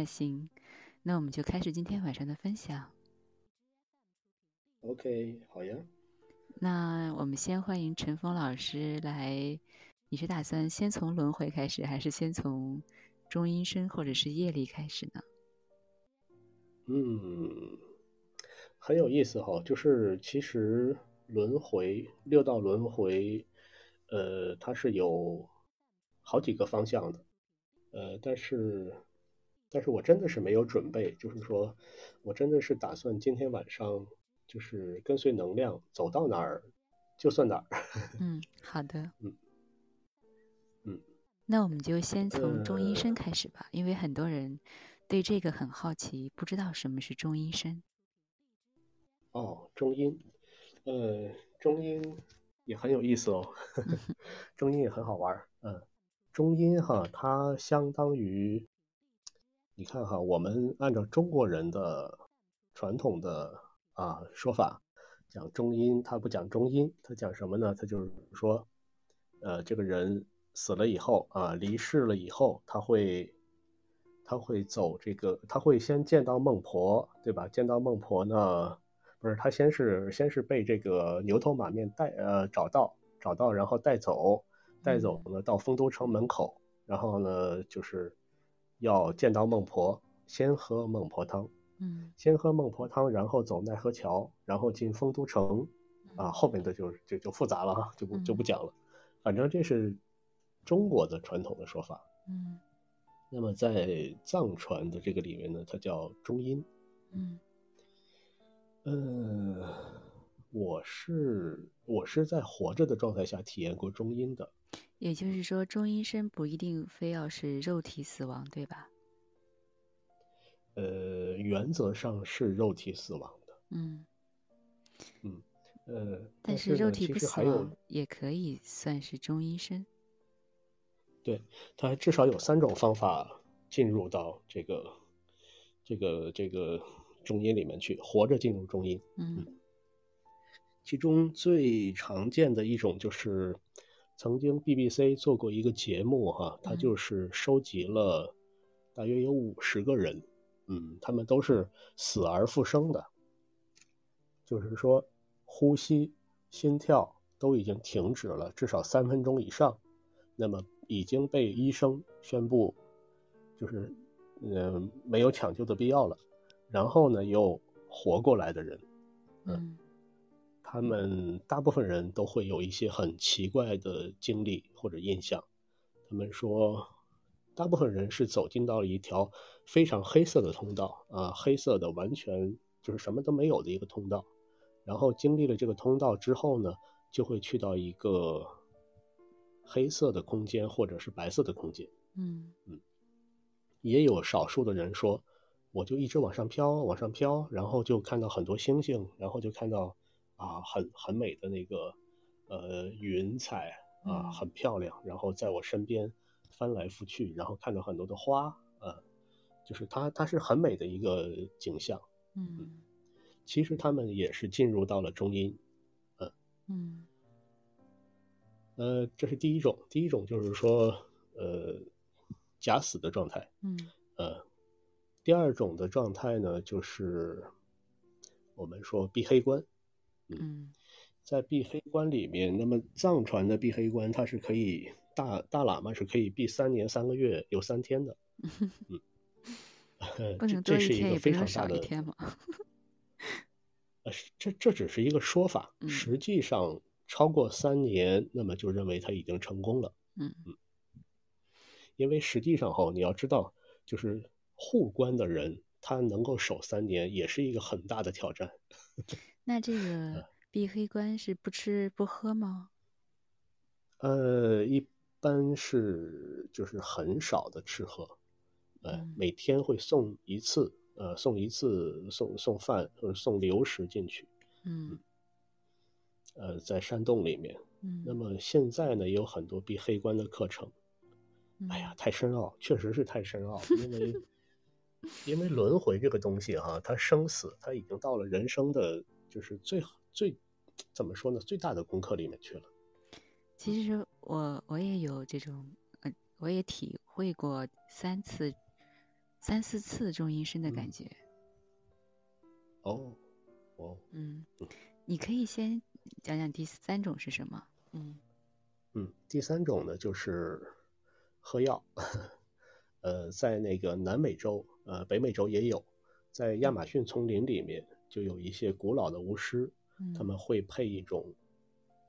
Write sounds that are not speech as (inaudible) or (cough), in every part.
那行，那我们就开始今天晚上的分享。OK，好呀。那我们先欢迎陈峰老师来。你是打算先从轮回开始，还是先从中阴身或者是业力开始呢？嗯，很有意思哈、就是其实轮回六道轮回，呃，它是有好几个方向的，呃，但是但是我真的是没有准备，就是说我真的是打算今天晚上就是跟随能量走到哪儿就算哪儿。(laughs) 嗯，好的。嗯嗯，那我们就先从中阴呃身开始吧，因为很多人对这个很好奇，不知道什么是中阴身。哦，中阴，呃，中阴也很有意思哦，(laughs) 中阴也很好玩儿。嗯，中阴哈，它相当于，你看哈，我们按照中国人的传统的啊说法，讲中阴，他不讲中阴，他讲什么呢？他就是说，呃，这个人死了以后啊，离世了以后，他会。他会走这个，他会先见到孟婆，对吧？见到孟婆呢，不是他先是先是被这个牛头马面带呃找到找到，然后带走，带走呢到丰都城门口，然后呢就是要见到孟婆，先喝孟婆汤，嗯先喝孟婆汤，然后走奈何桥，然后进丰都城，啊，后面的就就就复杂了哈，就不就不讲了，反正这是中国的传统的说法。嗯那么在藏传的这个里面呢，它叫中阴。嗯嗯，我是我是在活着的状态下体验过中阴的。也就是说，中阴身不一定非要是肉体死亡，对吧？呃，原则上是肉体死亡的。嗯，嗯呃，但是肉体不死亡，也可以算是中阴身。对，它至少有三种方法进入到这个这个这个中阴里面去，活着进入中阴。嗯其中最常见的一种就是，曾经 BBC 做过一个节目哈，它嗯。就是收集了大约有五十个人，嗯，他们都是死而复生的，就是说呼吸、心跳都已经停止了至少三分钟以上，那么已经被医生宣布就是嗯、呃没有抢救的必要了，然后呢又活过来的人。嗯他们大部分人都会有一些很奇怪的经历或者印象。他们说，大部分人是走进到了一条非常黑色的通道啊，黑色的完全就是什么都没有的一个通道。然后经历了这个通道之后呢，就会去到一个黑色的空间或者是白色的空间。嗯也有少数的人说，我就一直往上飘，往上飘，然后就看到很多星星，然后就看到啊很很美的那个呃云彩啊，嗯很漂亮，然后在我身边翻来覆去，然后看到很多的花，呃，就是它它是很美的一个景象。嗯其实他们也是进入到了中阴，嗯呃，这是第一种，第一种就是说呃假死的状态。嗯呃，第二种的状态呢，就是我们说闭黑关。嗯在闭黑关里面，那么藏传的闭黑关，它是可以大大喇嘛是可以闭三年三个月有三天的。(laughs) 嗯，(laughs) 这能多一天，这是一个也不能少非常大的一天嘛。呃，这这只是一个说法，嗯实际上超过三年，那么就认为他已经成功了。嗯因为实际上哈，你要知道，就是护关的人，他能够守三年，也是一个很大的挑战。(laughs) 那这个闭黑关是不吃不喝吗？呃，一般是就是很少的吃喝，呃嗯，每天会送一次，呃，送一次送送饭或者送流食进去，嗯呃，在山洞里面。嗯，那么现在呢，也有很多闭黑关的课程。哎呀，太深奥，确实是太深奥，因为 (laughs) 因为轮回这个东西哈、它生死，它已经到了人生的就是最最怎么说呢，最大的功课里面去了。其实我我也有这种，呃，我也体会过三次三四次中阴身的感觉。哦，哦，嗯，你可以先讲讲第三种是什么？嗯嗯，第三种呢就是喝药，(laughs) 呃，在那个南美洲，呃，北美洲也有，在亚马逊丛林里面就有一些古老的巫师，他们会配一种，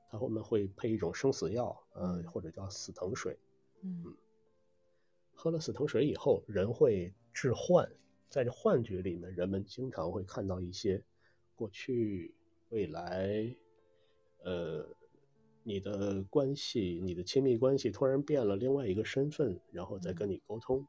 他们会配一种生死药，呃，或者叫死藤水，嗯，喝了死藤水以后，人会致幻。在这幻觉里面，人们经常会看到一些过去、未来，呃，你的关系、你的亲密关系突然变了另外一个身份，然后再跟你沟通。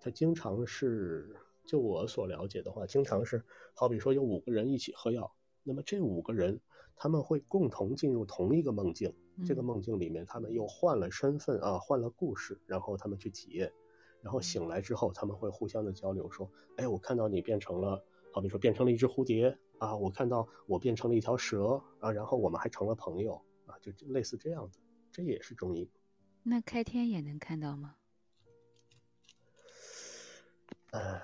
他经常是，就我所了解的话，经常是，好比说有五个人一起喝药，那么这五个人他们会共同进入同一个梦境，这个梦境里面他们又换了身份啊，换了故事，然后他们去体验。然后醒来之后，他们会互相的交流，说：“哎，我看到你变成了，好比说变成了一只蝴蝶啊，我看到我变成了一条蛇啊，然后我们还成了朋友啊，就类似这样的，这也是中医。那开天也能看到吗？呃，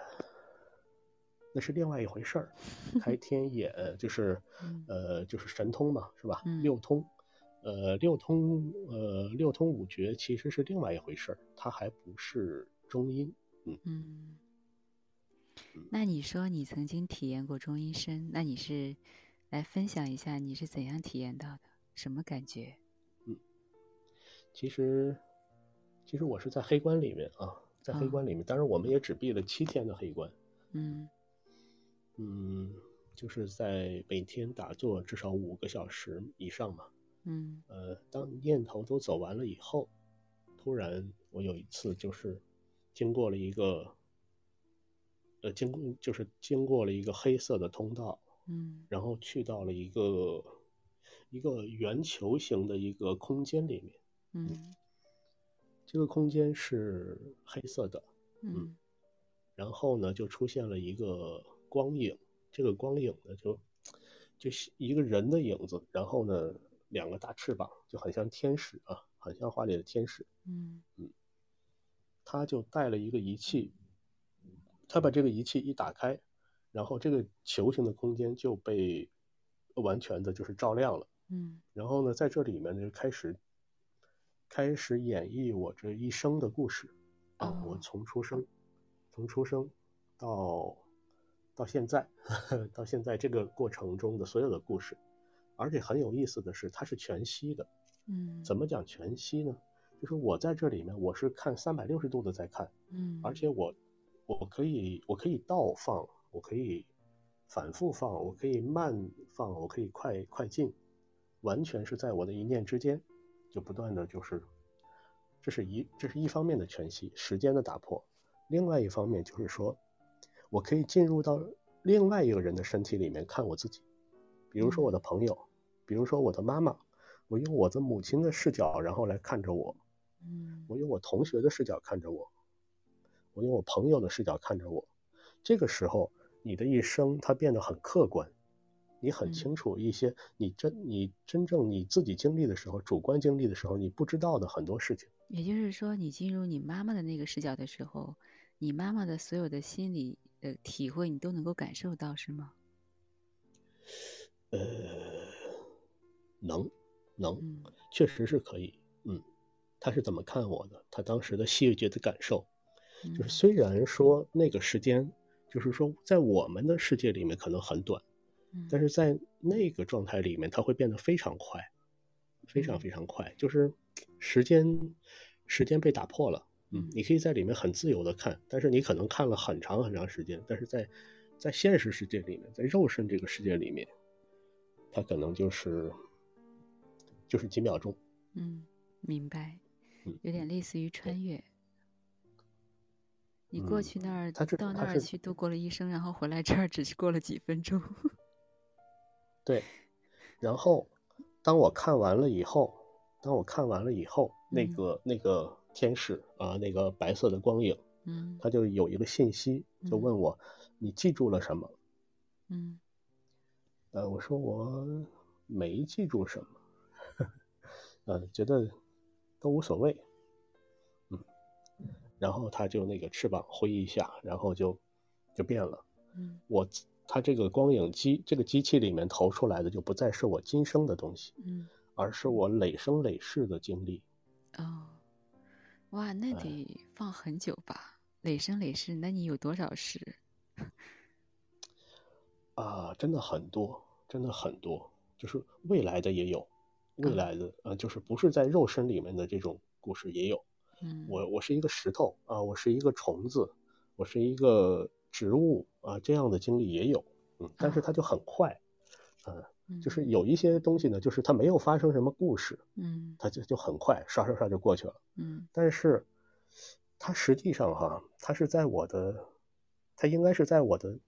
那是另外一回事儿。(laughs) 开天眼就是呃，就是神通嘛，是吧？六通，呃，六通，呃，六通五绝其实是另外一回事儿，它还不是。中阴，嗯嗯，那你说你曾经体验过中阴身，那你是来分享一下你是怎样体验到的，什么感觉？嗯，其实其实我是在黑关里面啊，在黑关里面，当然我们也只闭了七天的黑关，嗯嗯，就是在每天打坐至少五个小时以上嘛，嗯。呃，当念头都走完了以后，突然我有一次就是。经过了一个，呃，经就是经过了一个黑色的通道，嗯，然后去到了一个一个圆球形的一个空间里面，嗯，这个空间是黑色的，嗯，然后呢，就出现了一个光影，这个光影呢，就就是一个人的影子，然后呢，两个大翅膀，就很像天使啊，很像画里的天使，嗯嗯。他就带了一个仪器，他把这个仪器一打开，然后这个球形的空间就被完全的就是照亮了。嗯，然后呢，在这里面就开始开始演绎我这一生的故事啊，我从出生从出生到到现在 (laughs) 到现在这个过程中的所有的故事，而且很有意思的是，它是全息的。嗯，怎么讲全息呢？就是我在这里面，我是看三百六十度的在看，嗯，而且我，我可以，我可以倒放，我可以反复放，我可以慢放，我可以快快进，完全是在我的一念之间，就不断的就是，这是一这是一方面的全息时间的打破，另外一方面就是说，我可以进入到另外一个人的身体里面看我自己，比如说我的朋友，比如说我的妈妈，我用我的母亲的视角，然后来看着我。嗯，我用我同学的视角看着我，我用我朋友的视角看着我。这个时候，你的一生它变得很客观，你很清楚一些你真你真正你自己经历的时候，主观经历的时候，你不知道的很多事情。也就是说，你进入你妈妈的那个视角的时候，你妈妈的所有的心理的体会，你都能够感受到，是吗？呃，能，能，确实是可以，嗯。他是怎么看我的？他当时的细节的感受，就是虽然说那个时间，就是说在我们的世界里面可能很短，但是在那个状态里面，它会变得非常快，非常非常快，就是时间时间被打破了。嗯，你可以在里面很自由的看，但是你可能看了很长很长时间，但是在在现实世界里面，在肉身这个世界里面，它可能就是就是几秒钟。嗯，明白。有点类似于穿越，你过去那儿到那儿去度过了一生，然后回来这儿只是过了几分钟。(laughs) 对，(laughs) 然后当我看完了以后，当我看完了以后，那个那个天使啊，那个白色的光影，嗯，他就有一个信息，就问我，你记住了什么？嗯，呃，我说我没记住什么，(laughs) 呃，觉得。都无所谓，嗯，然后他就那个翅膀挥一下，然后就就变了。嗯我他这个光影机这个机器里面投出来的就不再是我今生的东西，嗯而是我累生累世的经历。哦，哇，那哎得放很久吧？累生累世，那你有多少世？(laughs) 啊，真的很多，真的很多，就是未来的也有，未啊来的呃，就是不是在肉身里面的这种故事也有。嗯，我我是一个石头啊，我是一个虫子，我是一个植物啊，这样的经历也有，嗯，但是它就很快，呃，就是嗯有一些东西呢，就是它没有发生什么故事，嗯它就就很快刷刷刷就过去了。嗯但是它实际上哈，它是在我的，它应该是在我的，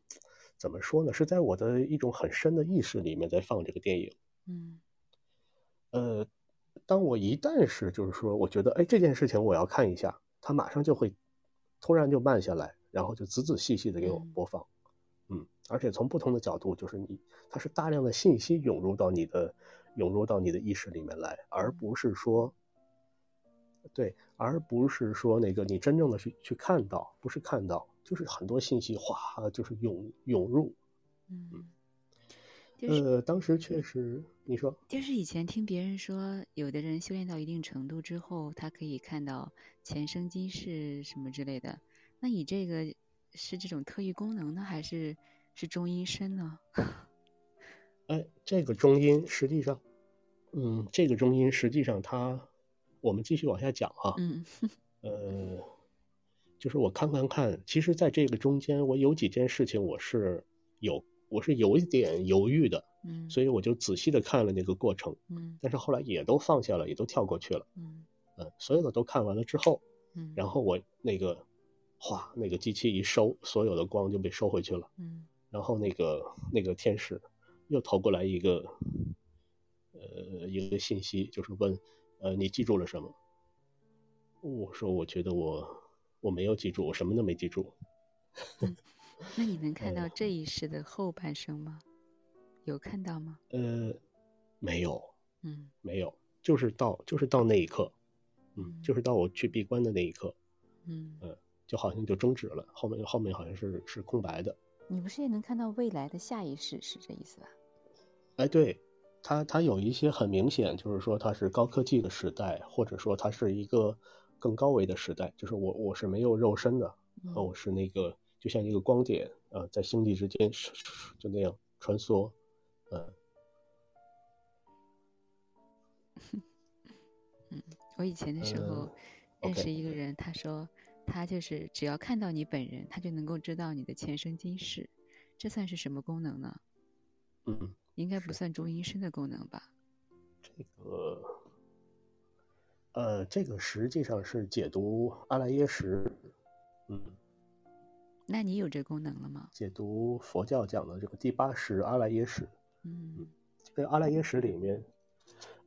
怎么说呢？是在我的一种很深的意识里面在放这个电影。嗯呃，当我一旦是就是说，我觉得哎这件事情我要看一下，它马上就会突然就慢下来，然后就仔仔细细的给我嗯播放。嗯，而且从不同的角度，就是你它是大量的信息涌入到你的涌入到你的意识里面来，而嗯不是说。对，而不是说那个你真正的去去看到，不是看到，就是很多信息哗，就是涌涌入。嗯，就是呃，当时确实，你说，就是以前听别人说，有的人修炼到一定程度之后，他可以看到前生今世什么之类的。那你这个是这种特异功能呢，还是是中阴身呢？(laughs) 哎，这个中音实际上，嗯，这个中音实际上它，我们继续往下讲哈，嗯。(laughs) 呃，就是我看看看，其实在这个中间，我有几件事情我是有我是有一点犹豫的，嗯，所以我就仔细的看了那个过程，嗯。但是后来也都放下了，也都跳过去了，嗯。嗯，所有的都看完了之后，嗯，然后我那个，哗，那个机器一收，所有的光就被收回去了。嗯然后那个那个天使又投过来一个，呃，一个信息，就是问，呃，你记住了什么？我说，我觉得我我没有记住，我什么都没记住。那你能 (laughs) 看到呃这一世的后半生吗？有看到吗？呃，没有，嗯没有，就是到就是到那一刻，嗯，嗯就是到我去闭关的那一刻，嗯，就好像就终止了，后面后面好像是是空白的。你不是也能看到未来的下一世，是这意思吧？哎，对，它它有一些很明显，就是说它是高科技的时代，或者说它是一个更高维的时代。就是我我是没有肉身的，我是那个就像一个光点，呃，在星际之间 (sniffs) 就那样穿梭，(laughs) 嗯，我以前的时候呃认识一个人，他说他就是只要看到你本人，他就能够知道你的前生今世。这算是什么功能呢？嗯，应该不算中阴身的功能吧？这个，呃，这个实际上是解读阿赖耶识，嗯，那你有这功能了吗？解读佛教讲的这个第八识阿赖耶识。嗯这个阿赖耶识里面，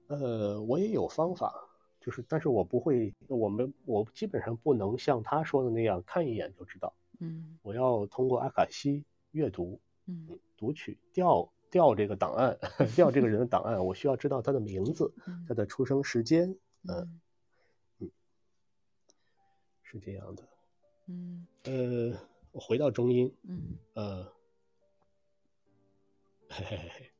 呃，我也有方法，就是但是我不会，我们我基本上不能像他说的那样看一眼就知道，嗯。我要通过阿卡西阅读、嗯。读取、调调这个档案，(laughs) 调这个人的档案，我需要知道他的名字、嗯。他的出生时间，嗯是这样的。嗯。呃，我回到中音，嗯。呃，嘿嘿嘿嘿，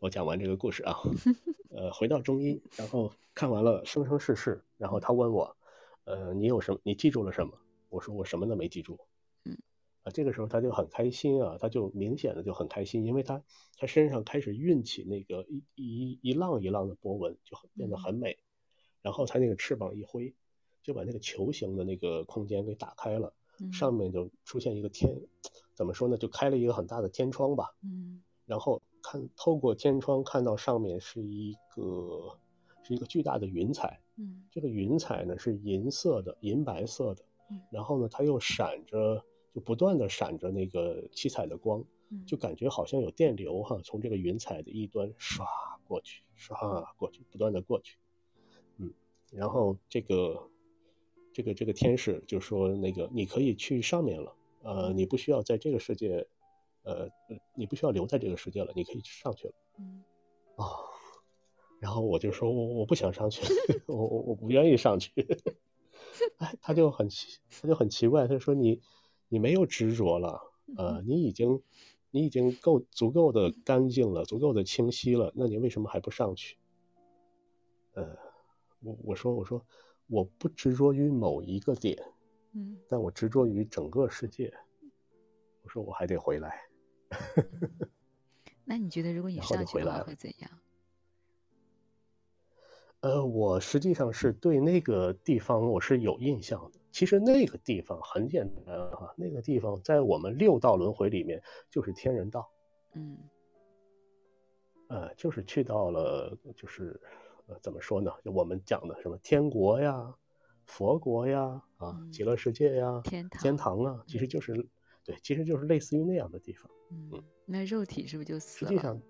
我讲完这个故事啊，(laughs) 呃，回到中医，然后看完了生生世世，然后他问我，呃，你有什么？你记住了什么？我说我什么都没记住。嗯，啊，这个时候他就很开心啊，他就明显的就很开心，因为他他身上开始运起那个一一一浪一浪的波纹，就很变得嗯很美。然后他那个翅膀一挥，就把那个球形的那个空间给打开了。嗯上面就出现一个天，怎么说呢？就开了一个很大的天窗吧。嗯然后看透过天窗看到上面是一个是一个巨大的云彩，嗯。这个云彩呢是银色的、银白色的嗯，然后呢它又闪着，就不断的闪着那个七彩的光，嗯，就感觉好像有电流哈，从这个云彩的一端唰过去，唰过去，不断的过去，嗯，然后这个这个这个天使就说那个你可以去上面了，呃，你不需要在这个世界，呃，呃你不需要留在这个世界了，你可以上去了嗯哦、然后我就说我我不想上去，(laughs) 我我我不愿意上去，(laughs) 哎，他就很奇，他就很奇怪，他说你你没有执着了，呃，你已经你已经够足够的干净了，足够的清晰了，那你为什么还不上去？呃，我我说我说我不执着于某一个点，嗯，但我执着于整个世界。我说我还得回来。(laughs) 那你觉得如果你上去的话会怎样？呃，我实际上是对那个地方我是有印象的。其实那个地方很简单哈，那个地方在我们六道轮回里面就是天人道。嗯。呃，就是去到了，就是呃，怎么说呢？就我们讲的什么天国呀、佛国呀、啊极乐世界呀、天堂、天堂啊，其实就是对，其实就是类似于那样的地方。嗯，那肉体是不是就死了？实际上。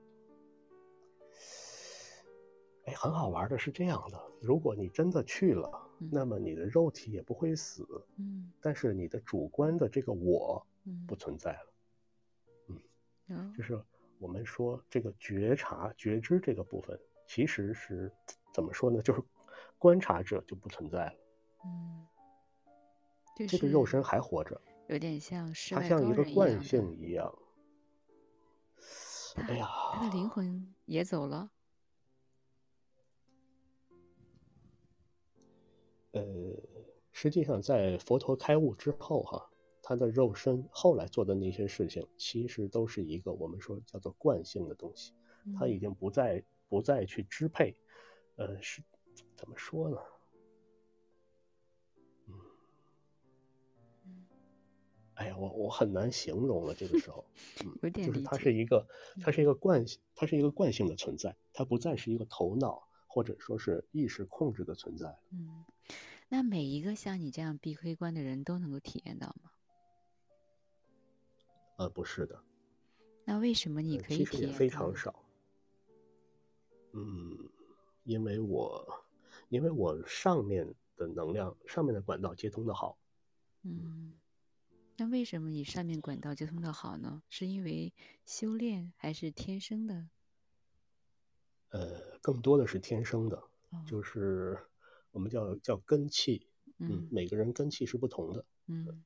哎，很好玩的是这样的：如果你真的去了，那么你的肉体也不会死，嗯，但是你的主观的这个我，不存在了，嗯，就是我们说这个觉察、觉知这个部分，其实是怎么说呢？就是观察者就不存在了，嗯，这个肉身还活着，有点像是它像一个惯性一样。哎呀，他的灵魂也走了。呃，实际上，在佛陀开悟之后，哈，他的肉身后来做的那些事情，其实都是一个我们说叫做惯性的东西，他已经不再不再去支配，呃，是怎么说呢？哎呀，我我很难形容了。这个时候，(laughs) 嗯，就是它是一个，它是一个惯性，它是一个惯性的存在，它不再是一个头脑或者说是意识控制的存在。嗯。那每一个像你这样闭黑关的人都能够体验到吗？呃，不是的。那为什么你可以体验？非常少。嗯，因为我，因为我上面的能量，上面的管道接通的好。嗯，那为什么你上面管道接通的好呢？是因为修炼还是天生的？呃，更多的是天生的，就是。我们叫叫根气，嗯，每个人根气是不同的，嗯，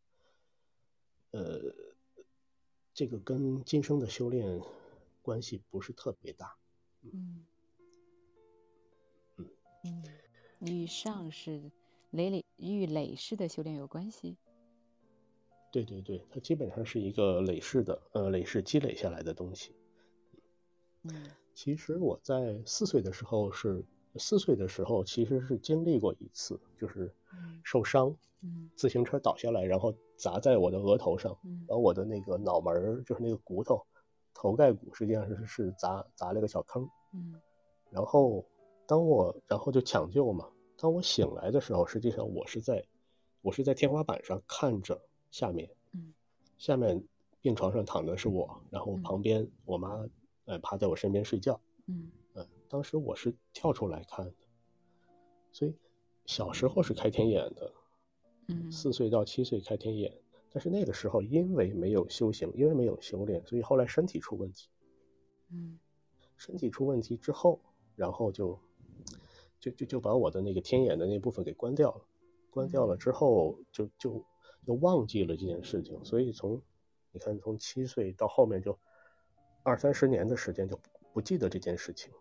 呃，这个跟今生的修炼关系不是特别大，嗯，嗯嗯，与上是累累与累世的修炼有关系，对对对，它基本上是一个累世的，呃，累世积累下来的东西，嗯，其实我在四岁的时候是。四岁的时候，其实是经历过一次，就是受伤，自行车倒下来，然后砸在我的额头上，把我的那个脑门儿，就是那个骨头，头盖骨，实际上是是砸砸了个小坑。嗯，然后当我然后就抢救嘛，当我醒来的时候，实际上我是在，我是在天花板上看着下面，嗯。下面病床上躺的是我，然后旁边我妈呃趴在我身边睡觉。嗯。当时我是跳出来看的，所以小时候是开天眼的，嗯，四岁到七岁开天眼，但是那个时候因为没有修行，因为没有修炼，所以后来身体出问题，嗯，身体出问题之后，然后就就就就把我的那个天眼的那部分给关掉了，关掉了之后就就就忘记了这件事情，所以从你看从七岁到后面就二三十年的时间就不记得这件事情。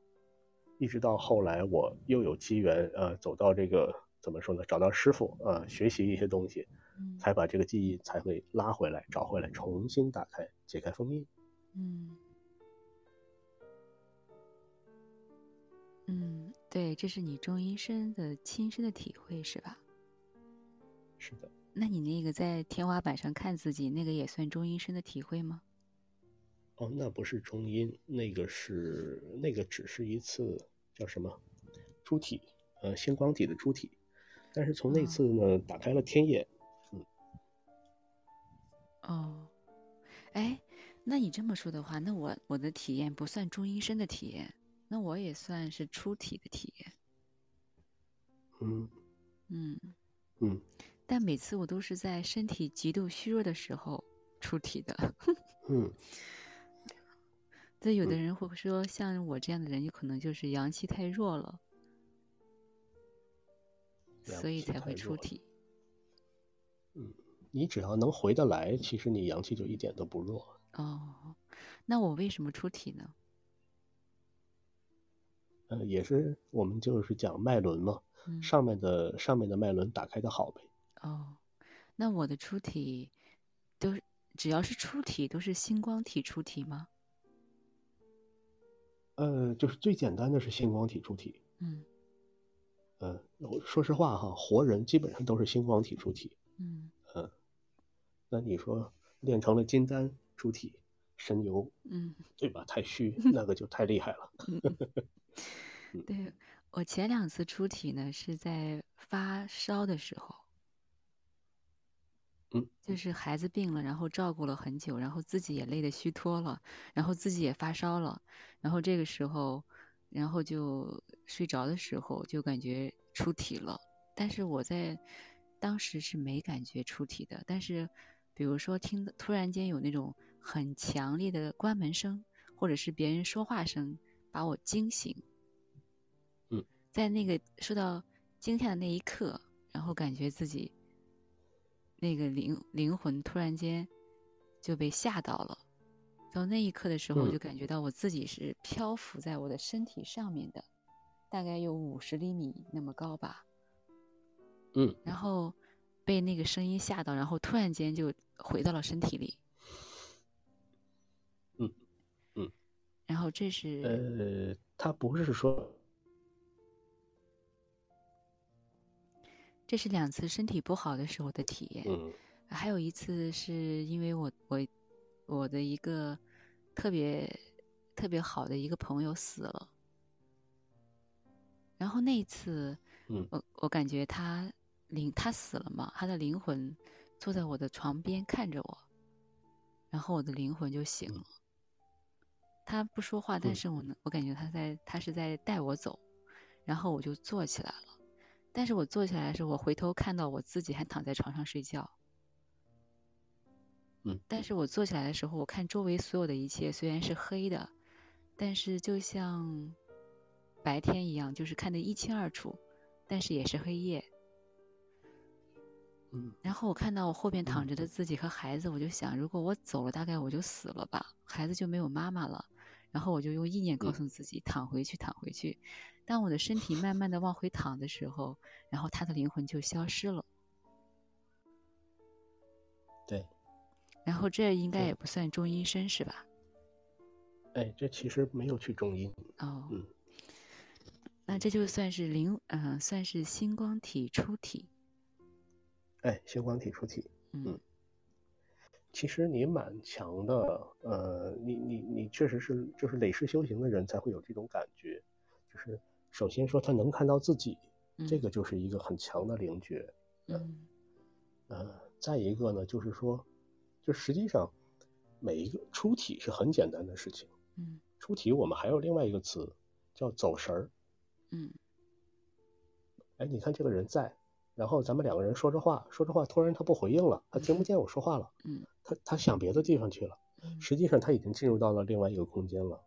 一直到后来，我又有机缘，呃，走到这个怎么说呢？找到师傅，呃，学习一些东西，才把这个记忆才会拉回来，找回来，重新打开，解开封印。嗯，嗯，对，这是你中医生的亲身的体会，是吧？是的。那你那个在天花板上看自己，那个也算中阴身的体会吗？哦，那不是中阴，那个是那个只是一次叫什么，珠体，呃，星光体的珠体，但是从那次呢，打开了天眼，嗯，哦，哎，那你这么说的话，那我我的体验不算中阴身的体验，那我也算是出体的体验，嗯，嗯。嗯，但每次我都是在身体极度虚弱的时候出体的，(laughs) 嗯。对，有的人会说，像我这样的人，有可能就是阳气太弱了，所以才会出体。嗯，你只要能回得来，其实你阳气就一点都不弱。哦，那我为什么出体呢？呃，也是我们就是讲脉轮嘛，嗯上面的上面的脉轮打开的好呗。哦，那我的出体都是只要是出体都是星光体出体吗？呃，就是最简单的是星光体出体。嗯嗯、我说实话哈，活人基本上都是星光体出体。嗯嗯，那你说练成了金丹出体、神游，嗯对吧？太虚，(laughs) 那个就太厉害了。嗯，对我前两次出体呢是在发烧的时候，嗯，就是孩子病了，然后照顾了很久，然后自己也累得虚脱了，然后自己也发烧了，然后这个时候，然后就睡着的时候就感觉出体了，但是我在当时是没感觉出体的，但是比如说听突然间有那种很强烈的关门声，或者是别人说话声，把我惊醒。嗯，在那个受到惊吓的那一刻，然后感觉自己那个灵灵魂突然间就被吓到了。到那一刻的时候，我嗯就感觉到我自己是漂浮在我的身体上面的，大概有五十厘米那么高吧。嗯然后被那个声音吓到，然后突然间就回到了身体里。嗯嗯。然后这是呃，他不是说，这是两次身体不好的时候的体验。嗯还有一次是因为我我我的一个特别特别好的一个朋友死了，然后那一次嗯我我感觉他灵他死了嘛，他的灵魂坐在我的床边看着我，然后我的灵魂就醒了。他不说话，但嗯是我能我感觉他在他是在带我走，然后我就坐起来了。但是我坐起来的时候，我回头看到我自己还躺在床上睡觉。嗯但是我坐起来的时候，我看周围所有的一切虽然是黑的，但是就像白天一样，就是看得一清二楚，但是也是黑夜。嗯然后我看到我后边躺着的自己和孩子，我就想，如果我走了，大概我就死了吧，孩子就没有妈妈了。然后我就用意念告嗯诉自己，躺回去，躺回去。当我的身体慢慢的往回躺的时候，然后他的灵魂就消失了。对，然后这应该也不算中阴身是吧？哎，这其实没有去中阴。哦，嗯那这就算是灵，嗯、算是星光体出体。哎，星光体出体，嗯嗯其实你蛮强的，呃，你你你确实是就是累世修行的人才会有这种感觉，就是首先说他能看到自己，这嗯。个就是一个很强的灵觉，嗯呃，再一个呢，就是说，就实际上每一个出体是很简单的事情，嗯。出体我们还有另外一个词叫走神儿，嗯。哎，你看这个人在，然后咱们两个人说着话，说着话，突然他不回应了，他听不见我说话了，嗯他他想别的地方去了，嗯实际上他已经进入到了另外一个空间了，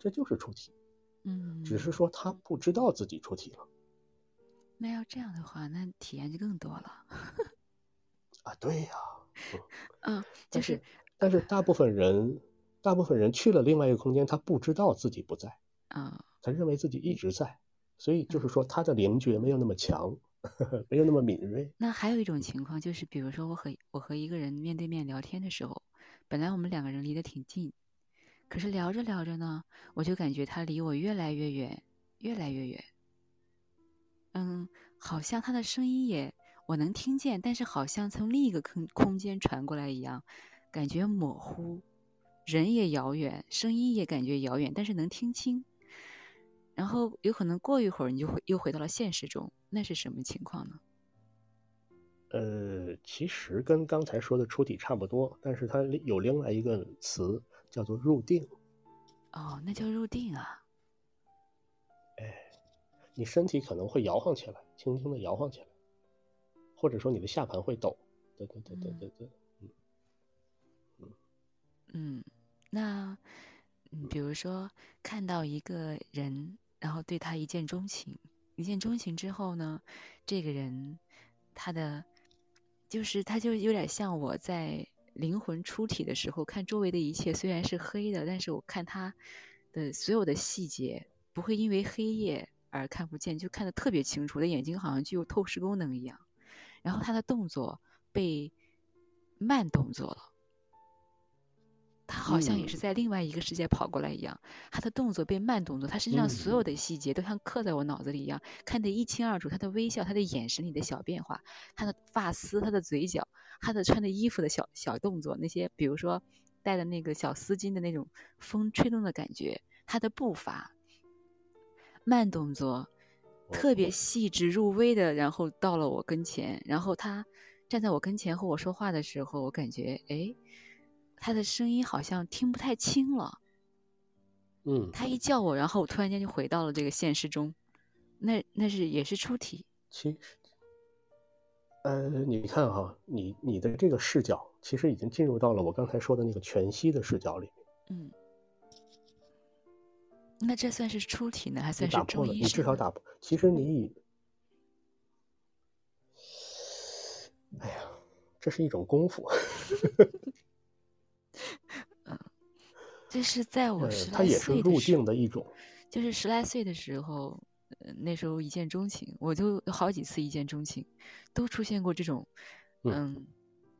这就是出题，嗯，只是说他不知道自己出题了那要这样的话，那体验就更多了。(laughs) 啊，对呀、嗯，就但是但是大部分人，大部分人去了另外一个空间，他不知道自己不在，啊，他认为自己一直在，所以嗯就是说他的灵觉没有那么强，(laughs) 没有那么敏锐，那还有一种情况就是，比如说我和我和一个人面对面聊天的时候，本来我们两个人离得挺近，可是聊着聊着呢，我就感觉他离我越来越远，越来越远。嗯，好像他的声音也我能听见，但是好像从另一个空空间传过来一样，感觉模糊，人也遥远，声音也感觉遥远，但是能听清。然后有可能过一会儿你就会又回到了现实中，那是什么情况呢？呃，其实跟刚才说的出体差不多，但是它有另外一个词叫做入定。哦，那叫入定啊。哎你身体可能会摇晃起来，轻轻的摇晃起来，或者说你的下盘会抖。对对对对对对，嗯，那嗯，比如说看到一个人，然后对他一见钟情，一见钟情之后呢，这个人他的就是他就有点像我在灵魂出体的时候看周围的一切，虽然是黑的，但是我看他的所有的细节不会因为黑夜而看不见，就看得特别清楚。我的眼睛好像具有透视功能一样。然后他的动作被慢动作了。他好像也是在另外一个世界跑过来一样，他的动作变慢动作，他身上所有的细节都像刻在我脑子里一样，看得一清二楚。他的微笑，他的眼神里的小变化，他的发丝，他的嘴角，他的穿的衣服的小小动作，那些比如说戴的那个小丝巾的那种风吹动的感觉，他的步伐慢动作，特别细致入微的，然后到了我跟前，然后他站在我跟前和我说话的时候，我感觉哎。他的声音好像听不太清了，嗯，他一叫我，然后我突然间就回到了这个现实中，那那是也是出体。其实，呃，你看哈，你你的这个视角其实已经进入到了我刚才说的那个全息的视角里面。嗯，那这算是出题呢，还算是中医？你至少打破。其实你以，哎呀，这是一种功夫。(laughs) 嗯，这是在我十来岁的时候，的一种，就是十来岁的时候，那时候一见钟情，我就好几次一见钟情，都出现过这种，嗯，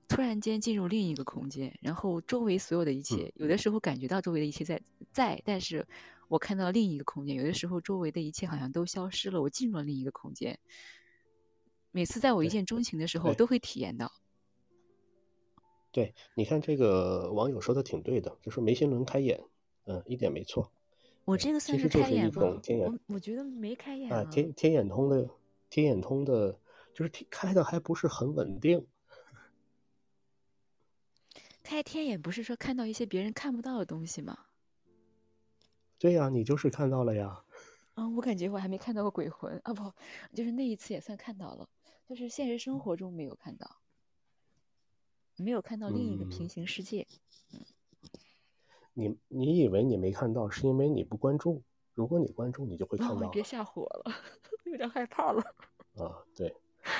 突然间进入另一个空间，然后周围所有的一切，有的时候感觉到周围的一切在在，但是我看到另一个空间，有的时候周围的一切好像都消失了，我进入了另一个空间。每次在我一见钟情的时候，都会体验到。对，你看这个网友说的挺对的，就说梅心轮开眼，嗯，一点没错。我这个算是开眼吗？我我觉得没开眼啊。天天眼通的天眼通的，就是开的还不是很稳定。(laughs) 开天眼不是说看到一些别人看不到的东西吗？对呀，你就是看到了呀。(laughs) 啊，我感觉我还没看到过鬼魂啊，不，就是那一次也算看到了，就是现实生活中没有看到。没有看到另一个平行世界。嗯，你你以为你没看到，是因为你不关注。如果你关注，你就会看到。别吓唬我了，(laughs) 有点害怕了。啊，对，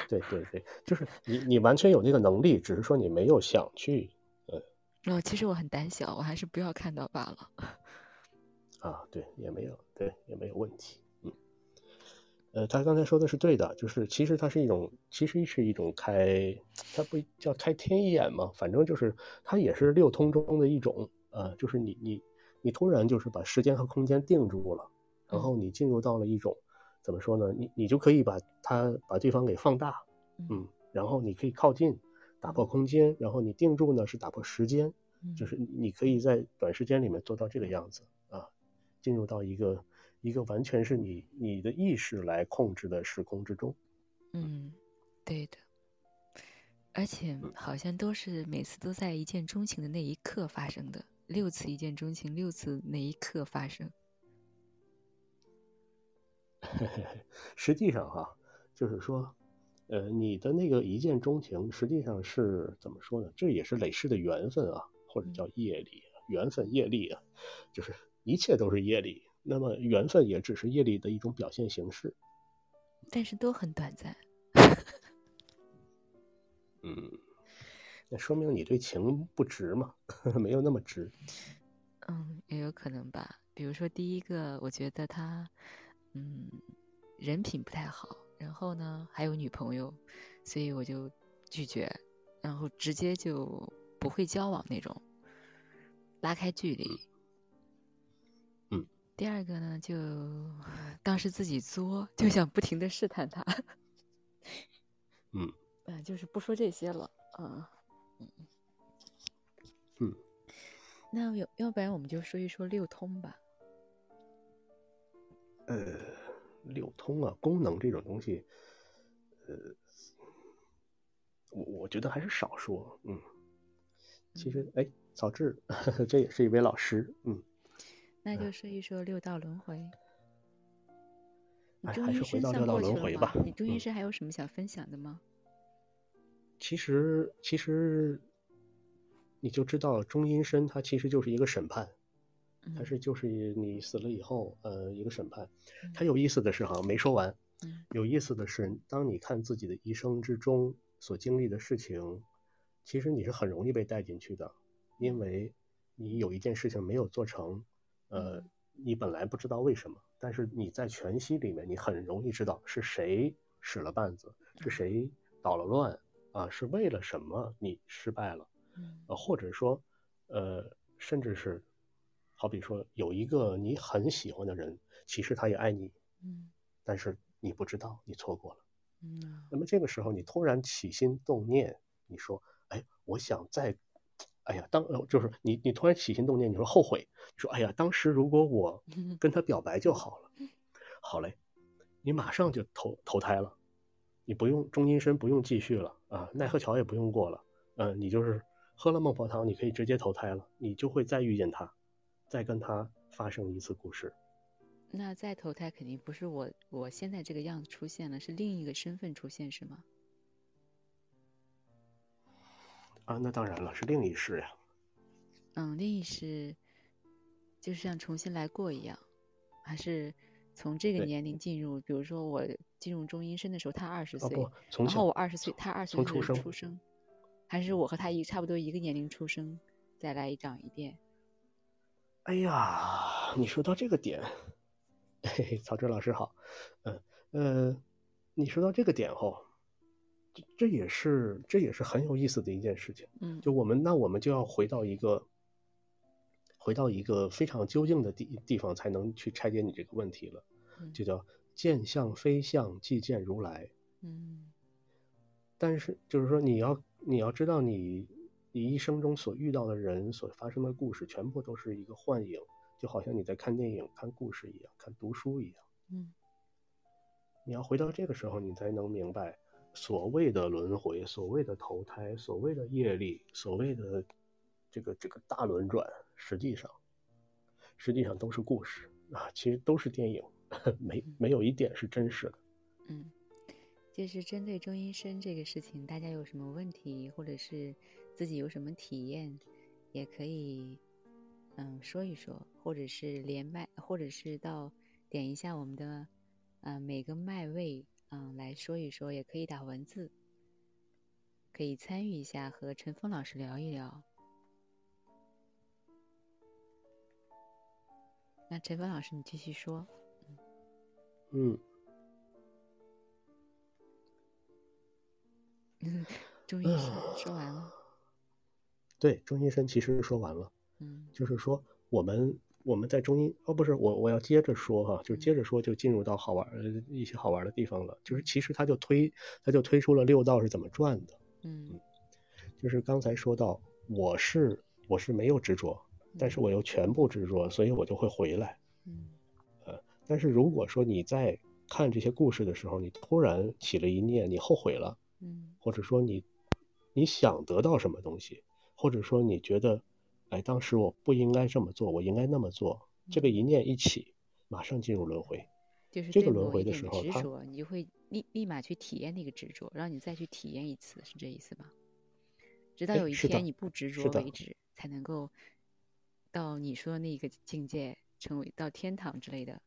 对对对，就是你你完全有那个能力，只是说你没有想去。呃，哦，其实我很胆小，我还是不要看到罢了。啊，对，也没有，对，也没有问题。呃，他刚才说的是对的，就是其实它是一种，其实是一种开，它不叫开天眼嘛，反正就是它也是六通中的一种，呃，就是你你你突然就是把时间和空间定住了，然后你进入到了一种，怎么说呢？你你就可以把它把对方给放大，嗯，然后你可以靠近，打破空间，然后你定住呢是打破时间，就是你可以在短时间里面做到这个样子啊，进入到一个。一个完全是你你的意识来控制的时空之中，嗯，对的，而且好像都是每次都在一见钟情的那一刻发生的，六次一见钟情，六次那一刻发生。(laughs) 实际上哈，就是说，呃，你的那个一见钟情，实际上是怎么说呢？这也是累世的缘分啊，或者叫业力，缘分业力啊，就是一切都是业力。那么缘分也只是业力的一种表现形式，但是都很短暂。嗯，那说明你对情不值嘛，(laughs) 没有那么值。嗯，也有可能吧。比如说第一个，我觉得他，嗯，人品不太好，然后呢还有女朋友，所以我就拒绝，然后直接就不会交往那种，拉开距离。第二个呢，就当时自己作，就想不停的试探他。(laughs) 嗯，嗯，就是不说这些了，啊，嗯，嗯，那要要不然我们就说一说六通吧。呃，六通啊，功能这种东西，呃，我我觉得还是少说，嗯。其实，哎，曹志，(laughs) 这也是一位老师，嗯。那就说一说六道轮回。还是回到六道轮回吧。你中医师还有什么想分享的吗？其实，其实你就知道中阴身，它其实就是一个审判，它是就是你死了以后，呃，一个审判。它有意思的是哈，没说完。有意思的是，当你看自己的一生之中，所经历的事情，其实你是很容易被带进去的，因为你有一件事情没有做成，呃，你本来不知道为什么，但是你在全息里面，你很容易知道是谁使了绊子，是谁捣了乱啊，是为了什么你失败了，呃，或者说，呃，甚至是，好比说有一个你很喜欢的人，其实他也爱你，嗯，但是你不知道，你错过了。嗯那么这个时候，你突然起心动念，你说，哎，我想再，哎呀，当呃就是你你突然起心动念，你说后悔，你说，哎呀，当时如果我跟他表白就好了，好嘞，你马上就投投胎了，你不用中阴身不用继续了啊，奈何桥也不用过了，嗯、你就是喝了孟婆汤，你可以直接投胎了，你就会再遇见他，再跟他发生一次故事。那再投胎肯定不是我我现在这个样子出现了，是另一个身份出现是吗？啊，那当然了，是另一世呀。嗯，另一世就是像重新来过一样，还是从这个年龄进入？比如说我进入中阴身的时候，他二十啊岁，不，从然后我二十岁，他二十岁出生出生，还是我和他一差不多一个年龄出生，再来一长一遍？哎呀，你说到这个点，嘿 (laughs) 嘿，曹哲老师好，嗯呃，你说到这个点后，这这也是这也是很有意思的一件事情。嗯就我们那我们就要回到一个，回到一个非常究竟的地地方，才能去拆解你这个问题了。嗯就叫见相非相，即见如来。嗯但是就是说，你要你要知道你，你一生中所遇到的人所发生的故事，全部都是一个幻影，就好像你在看电影、看故事一样，看读书一样。嗯你要回到这个时候，你才能明白，所谓的轮回，所谓的投胎，所谓的业力，所谓的这个这个大轮转，实际上，实际上都是故事啊，其实都是电影，(laughs) 没没有一点是真实的。嗯，就是针对中医身这个事情，大家有什么问题，或者是自己有什么体验，也可以嗯说一说，或者是连麦，或者是到点一下我们的呃每个麦位嗯来说一说，也可以打文字，可以参与一下，和陈峰老师聊一聊。那陈峰老师，你继续说。嗯，中医生 (laughs) 说完了。对，中医生其实说完了。嗯就是说我们我们在中医哦，不是我我要接着说哈，就接着说就进入到好玩一些好玩的地方了。就是其实他就推他就推出了六道是怎么转的，嗯。就是刚才说到我是我是没有执着，但是我又全部执着，所以我就会回来。嗯。但是如果说你在看这些故事的时候，你突然起了一念，你后悔了，嗯。或者说你你想得到什么东西，或者说你觉得，哎，当时我不应该这么做，我应该那么做，这个一念一起，马上进入轮回。就是这个轮回的时候它执着，你就会立立马去体验那个执着，让你再去体验一次，是这意思吧？直到哎有一天你不执着为止，才能够到你说的那个境界，成为到天堂之类的。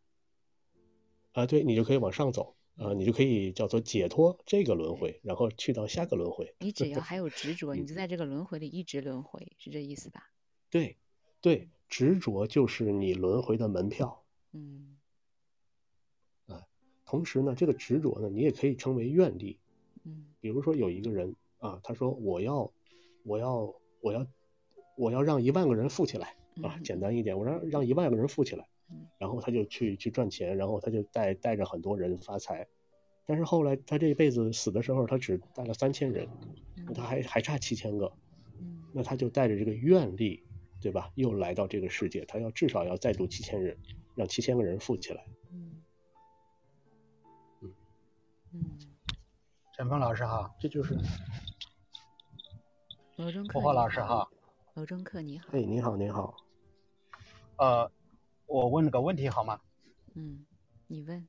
啊，对你就可以往上走，啊，你就可以叫做解脱这个轮回，然后去到下个轮回。你只 (laughs) 要还有执着，你嗯就在这个轮回里一直轮回，是这意思吧？对，对，执着就是你轮回的门票。嗯。同时呢，这个执着呢，你也可以称为愿力。嗯。比如说有一个人啊，他说我要，我要，我要，我要让一万个人富起来啊，嗯简。单一点，我让让一万个人富起来嗯，然后他就去去赚钱，然后他就带带着很多人发财，但是后来他这一辈子死的时候，他只带了三千人，嗯他还还差七千个，嗯。那他就带着这个愿力，对吧？又来到这个世界，他要至少要再度七千人，让七千个人富起来。嗯嗯嗯，陈峰老师好，这就是，罗中克老师好，罗中克你好。哎，你好，你好，呃，我问个问题好吗？嗯，你问。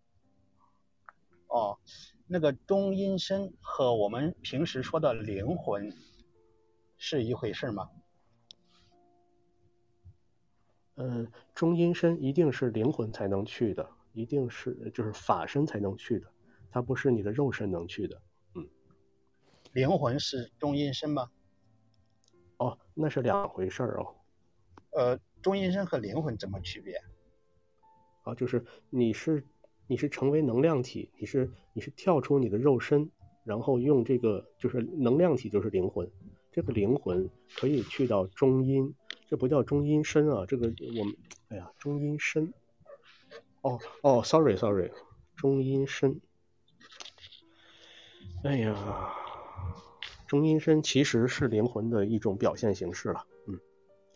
哦，那个中阴身和我们平时说的灵魂是一回事吗？嗯，中阴身一定是灵魂才能去的，一定是就是法身才能去的，它不是你的肉身能去的。嗯灵魂是中阴身吗？哦，那是两回事儿哦。呃，中阴身和灵魂怎么区别？啊，就是你是你是成为能量体，你是你是跳出你的肉身，然后用这个就是能量体就是灵魂，这个灵魂可以去到中阴，这不叫中阴身啊，这个我们哎呀中阴身，哦哦，sorry sorry，中阴身，哎呀，中阴身其实是灵魂的一种表现形式了，嗯，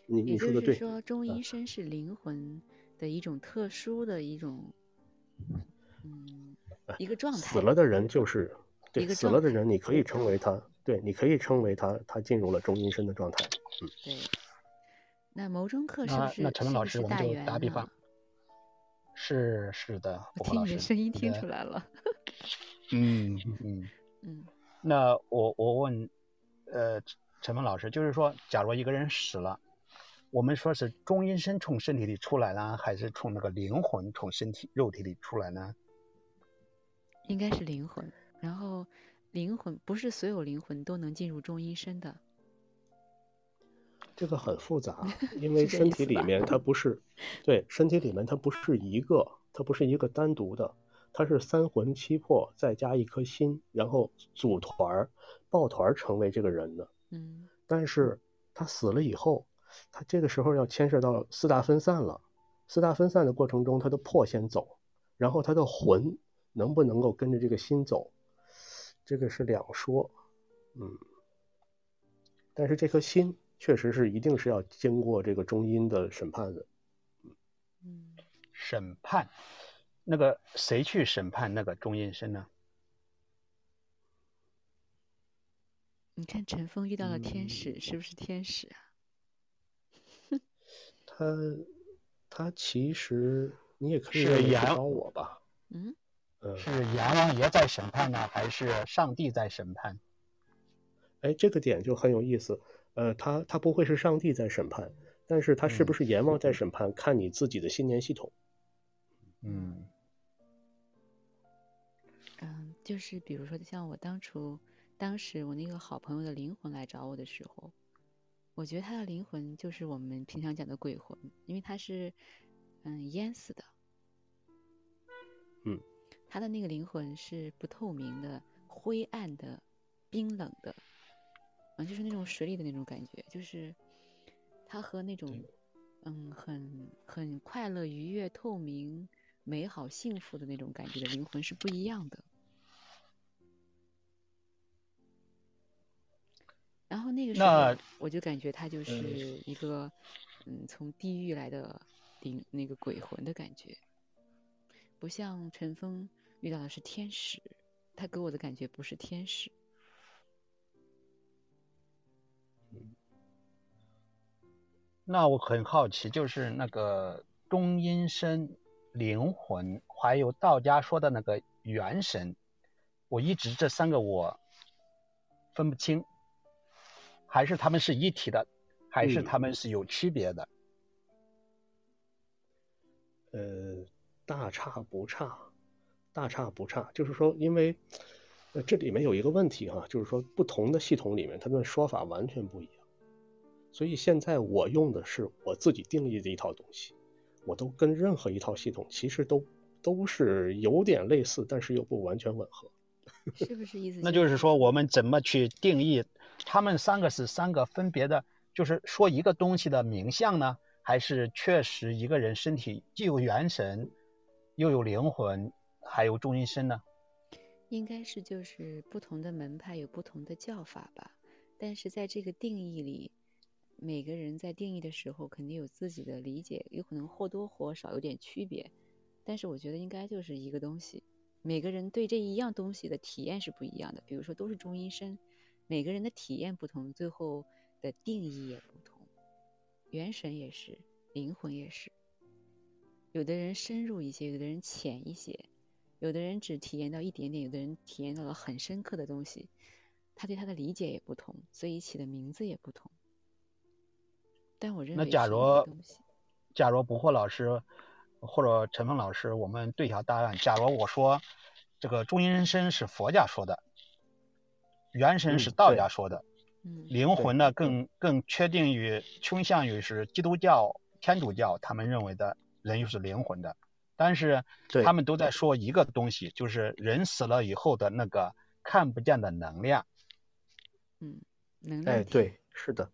你你说的对，说中阴身是灵魂。的一种特殊的一种，嗯，一个状态。死了的人就是对死了的人，你可以称为他，对，你可以称为他，他进入了中阴身的状态。嗯，对。那谋中课是不是？那陈老师，我们就打比方。是是的，我听你的声音听出来了。嗯嗯嗯。那我我问，呃，陈峰老师，就是说，假如一个人死了。我们说是中阴身从身体里出来呢，还是从那个灵魂从身体肉体里出来呢？应该是灵魂。然后，灵魂不是所有灵魂都能进入中阴身的。这个很复杂，(laughs) 因为身体里面它不是，(laughs) 对，身体里面它不是一个，它不是一个单独的，它是三魂七魄再加一颗心，然后组团儿、抱团儿成为这个人的。嗯。但是他死了以后。他这个时候要牵涉到四大分散了，四大分散的过程中，他的魄先走，然后他的魂能不能够跟着这个心走，这个是两说，嗯，但是这颗心确实是一定是要经过这个中阴的审判的，嗯，审判，那个谁去审判那个中阴身呢？你看陈峰遇到了天使，是不是天使啊？(laughs) 他他其实你也可以是阎我吧？嗯，是阎王爷在审判呢，还是上帝在审判？哎，这个点就很有意思。呃，他他不会是上帝在审判，但是他是不是阎王在审判，看你自己的信念系统。嗯嗯，就是比如说，像我当初当时我那个好朋友的灵魂来找我的时候。我觉得他的灵魂就是我们平常讲的鬼魂，因为他是，嗯，淹死的。嗯，他的那个灵魂是不透明的、灰暗的、冰冷的，嗯，就是那种水里的那种感觉，就是他和那种，嗯，很很快乐、愉悦、透明、美好、幸福的那种感觉的灵魂是不一样的。然后那个时候，我就感觉他就是一个，嗯，从地狱来的灵，那个鬼魂的感觉，不像陈峰遇到的是天使，他给我的感觉不是天使。那我很好奇，就是那个中阴身、灵魂，还有道家说的那个元神，我一直这三个我分不清。还是他们是一体的，还是他们是有区别的？呃，大差不差，大差不差。就是说，因为呃这里面有一个问题哈，就是说不同的系统里面，他们的说法完全不一样。所以现在我用的是我自己定义的一套东西，我都跟任何一套系统其实都都是有点类似，但是又不完全吻合。是不是意思？(laughs) 那就是说，我们怎么去定义？他们三个是三个分别的，就是说一个东西的名相呢，还是确实一个人身体既有元神，又有灵魂，还有中阴身呢？应该是就是不同的门派有不同的叫法吧。但是在这个定义里，每个人在定义的时候肯定有自己的理解，有可能或多或少有点区别。但是我觉得应该就是一个东西。每个人对这一样东西的体验是不一样的。比如说都是中阴身。每个人的体验不同，最后的定义也不同。元神也是，灵魂也是。有的人深入一些，有的人浅一些，有的人只体验到一点点，有的人体验到了很深刻的东西。他对他的理解也不同，所以起的名字也不同。但我认为，那假如，假如不惑老师或者陈峰老师，我们对一下答案。假如我说这个中阴身是佛家说的。元神是嗯道家说的，嗯灵魂呢更更确定于倾向于是基督教、天主教他们认为的人又是灵魂的，但是他们都在说一个东西，就是人死了以后的那个看不见的能量。嗯，能量哎，对，是的，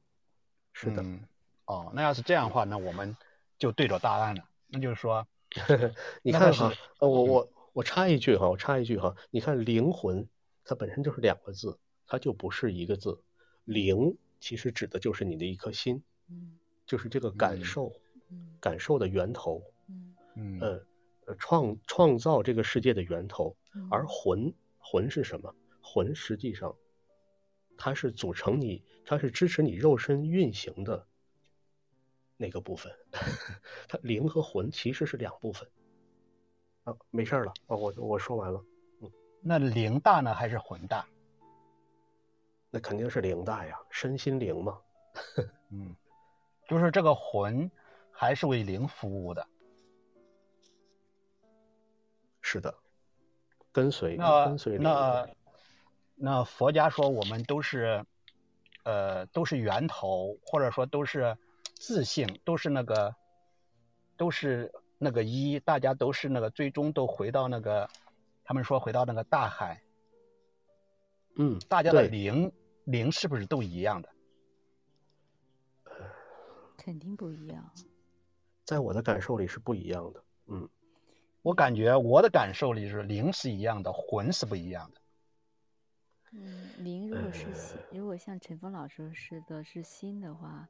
是的。嗯，哦，那要是这样的话，那我们就对着答案了。那就是说，(laughs) 你那个是看哈，呃，我嗯我我插一句哈，我插一句哈，你看灵魂，它本身就是两个字，它就不是一个字。灵其实指的就是你的一颗心，嗯就是这个感嗯受，嗯感受的源头，嗯嗯呃呃，创创造这个世界的源头。嗯，而魂，魂是什么？魂实际上，它是组成你，它是支持你肉身运行的那个部分。它灵和魂其实是两部分。啊，没事儿了，啊，我我说完了，嗯那灵大呢还是魂大？那肯定是灵大呀，身心灵嘛。(laughs) 嗯，就是这个魂还是为灵服务的。是的，跟随那跟随灵那那佛家说我们都是，呃，都是源头，或者说都是自信，都是那个，都是那个一，大家都是那个最终都回到那个，他们说回到那个大海，嗯，大家的对灵灵是不是都一样的？(sighs) 肯定不一样。在我的感受里是不一样的。嗯，我感觉我的感受里是灵是一样的，魂是不一样的。嗯，灵如果是心，如果像陈峰老师说的是心的话，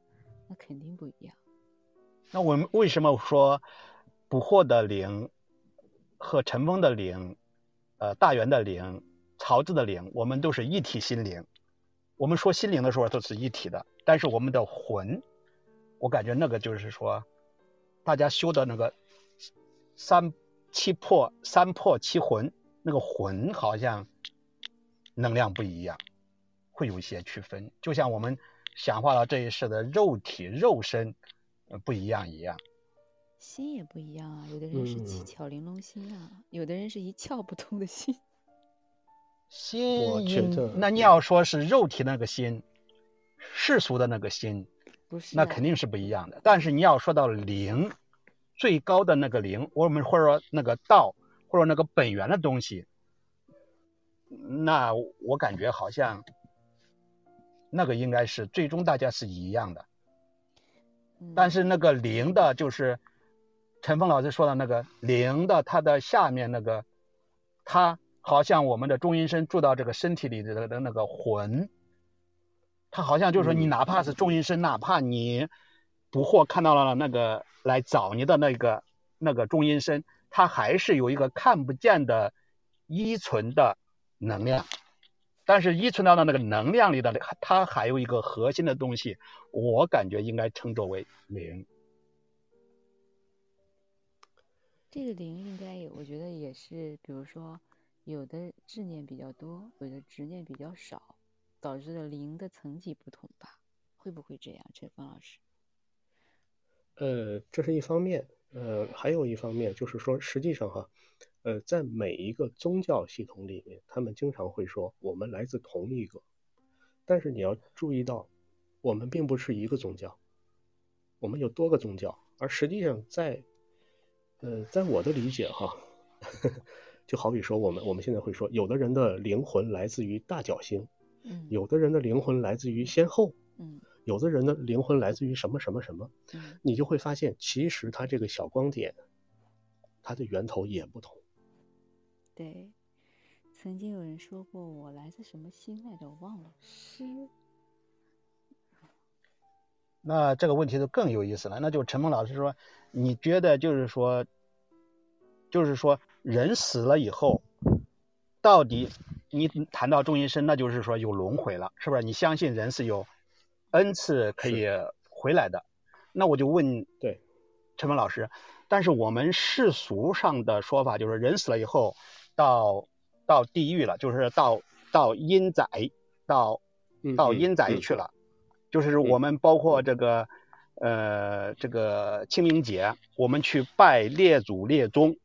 那肯定不一样。那我们为什么说捕获的灵和尘封的灵，呃，大元的灵、曹志的灵，我们都是一体心灵。我们说心灵的时候都是一体的，但是我们的魂，我感觉那个就是说，大家修的那个三七魄、三魄七魂，那个魂好像能量不一样，会有一些区分。就像我们显化了这一世的肉体、肉身。呃不一样一样，心也不一样啊，有的人是七嗯窍玲珑心啊，有的人是一窍不通的心。(laughs) 心我觉得那你要说是肉体那个心，世俗的那个心，不是啊那肯定是不一样的。但是你要说到灵，最高的那个灵，我们或者说那个道，或者那个本源的东西，那我感觉好像那个应该是最终大家是一样的。嗯但是那个零的，就是陈峰老师说的那个零的，它的下面那个，它好像我们的中阴身住到这个身体里的的那个魂，它好像就是说你嗯哪怕是中阴身，哪怕你不惑看到了那个来找你的那个那个中阴身，它还是有一个看不见的依存的能量。但是依存到的那个能量里的，它还有一个核心的东西，我感觉应该称作为灵。这个灵应该也，我觉得也是，比如说有的执念比较多，有的执念比较少，导致的灵的层级不同吧？会不会这样，陈峰老师？呃，这是一方面，呃，还有一方面就是说，实际上哈，呃，在每一个宗教系统里面，他们经常会说我们来自同一个，但是你要注意到，我们并不是一个宗教，我们有多个宗教，而实际上在，呃，在我的理解哈，(laughs) 就好比说我们我们现在会说，有的人的灵魂来自于大角星，嗯，有的人的灵魂来自于先后，嗯有的人的灵魂来自于什么什么什么。嗯你就会发现，其实他这个小光点，它的源头也不同。对。曾经有人说过我来自什么星来着，我忘了，诗。那这个问题就更有意思了。那就陈梦老师说，你觉得就是说，就是说人死了以后，到底你谈到中阴身，那就是说有轮回了，是不是？你相信人是有 n 次可以回来的？那我就问对陈梦老师，但是我们世俗上的说法就是人死了以后到到地狱了，就是到到阴宅，到到阴宅去了。就是我们包括这个，呃，这个清明节，我们去拜列祖列宗，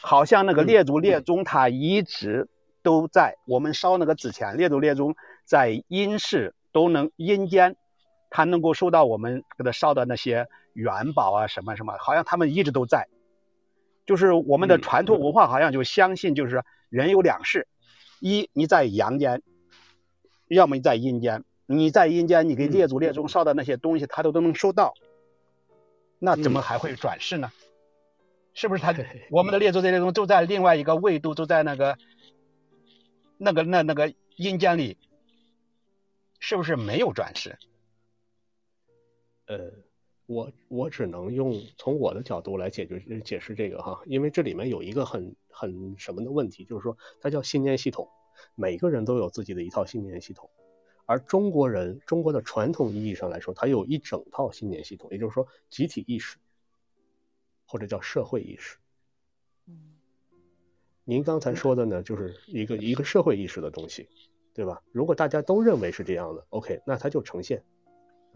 好像那个嗯列祖列宗他一直都在。我们烧那个纸钱，列祖列宗在阴世都能阴间，他能够收到我们给他烧的那些元宝啊什么什么，好像他们一直都在。就是我们的传统文化好像就相信，就是人有两世，一你在阳间，要么你在阴间。你在阴间，你给列祖列宗烧的那些东西，他都都能收到。那怎么还会转世呢？是不是他我们的列祖列宗都在另外一个维度，都在那个那个那那个阴间里，是不是没有转世？呃。我我只能用从我的角度来解决解释这个哈，因为这里面有一个很很什么的问题，就是说它叫信念系统，每个人都有自己的一套信念系统，而中国人中国的传统意义上来说，它有一整套信念系统，也就是说集体意识或者叫社会意识。嗯，您刚才说的呢，就是一个一个社会意识的东西，对吧？如果大家都认为是这样的，OK，那它就呈现。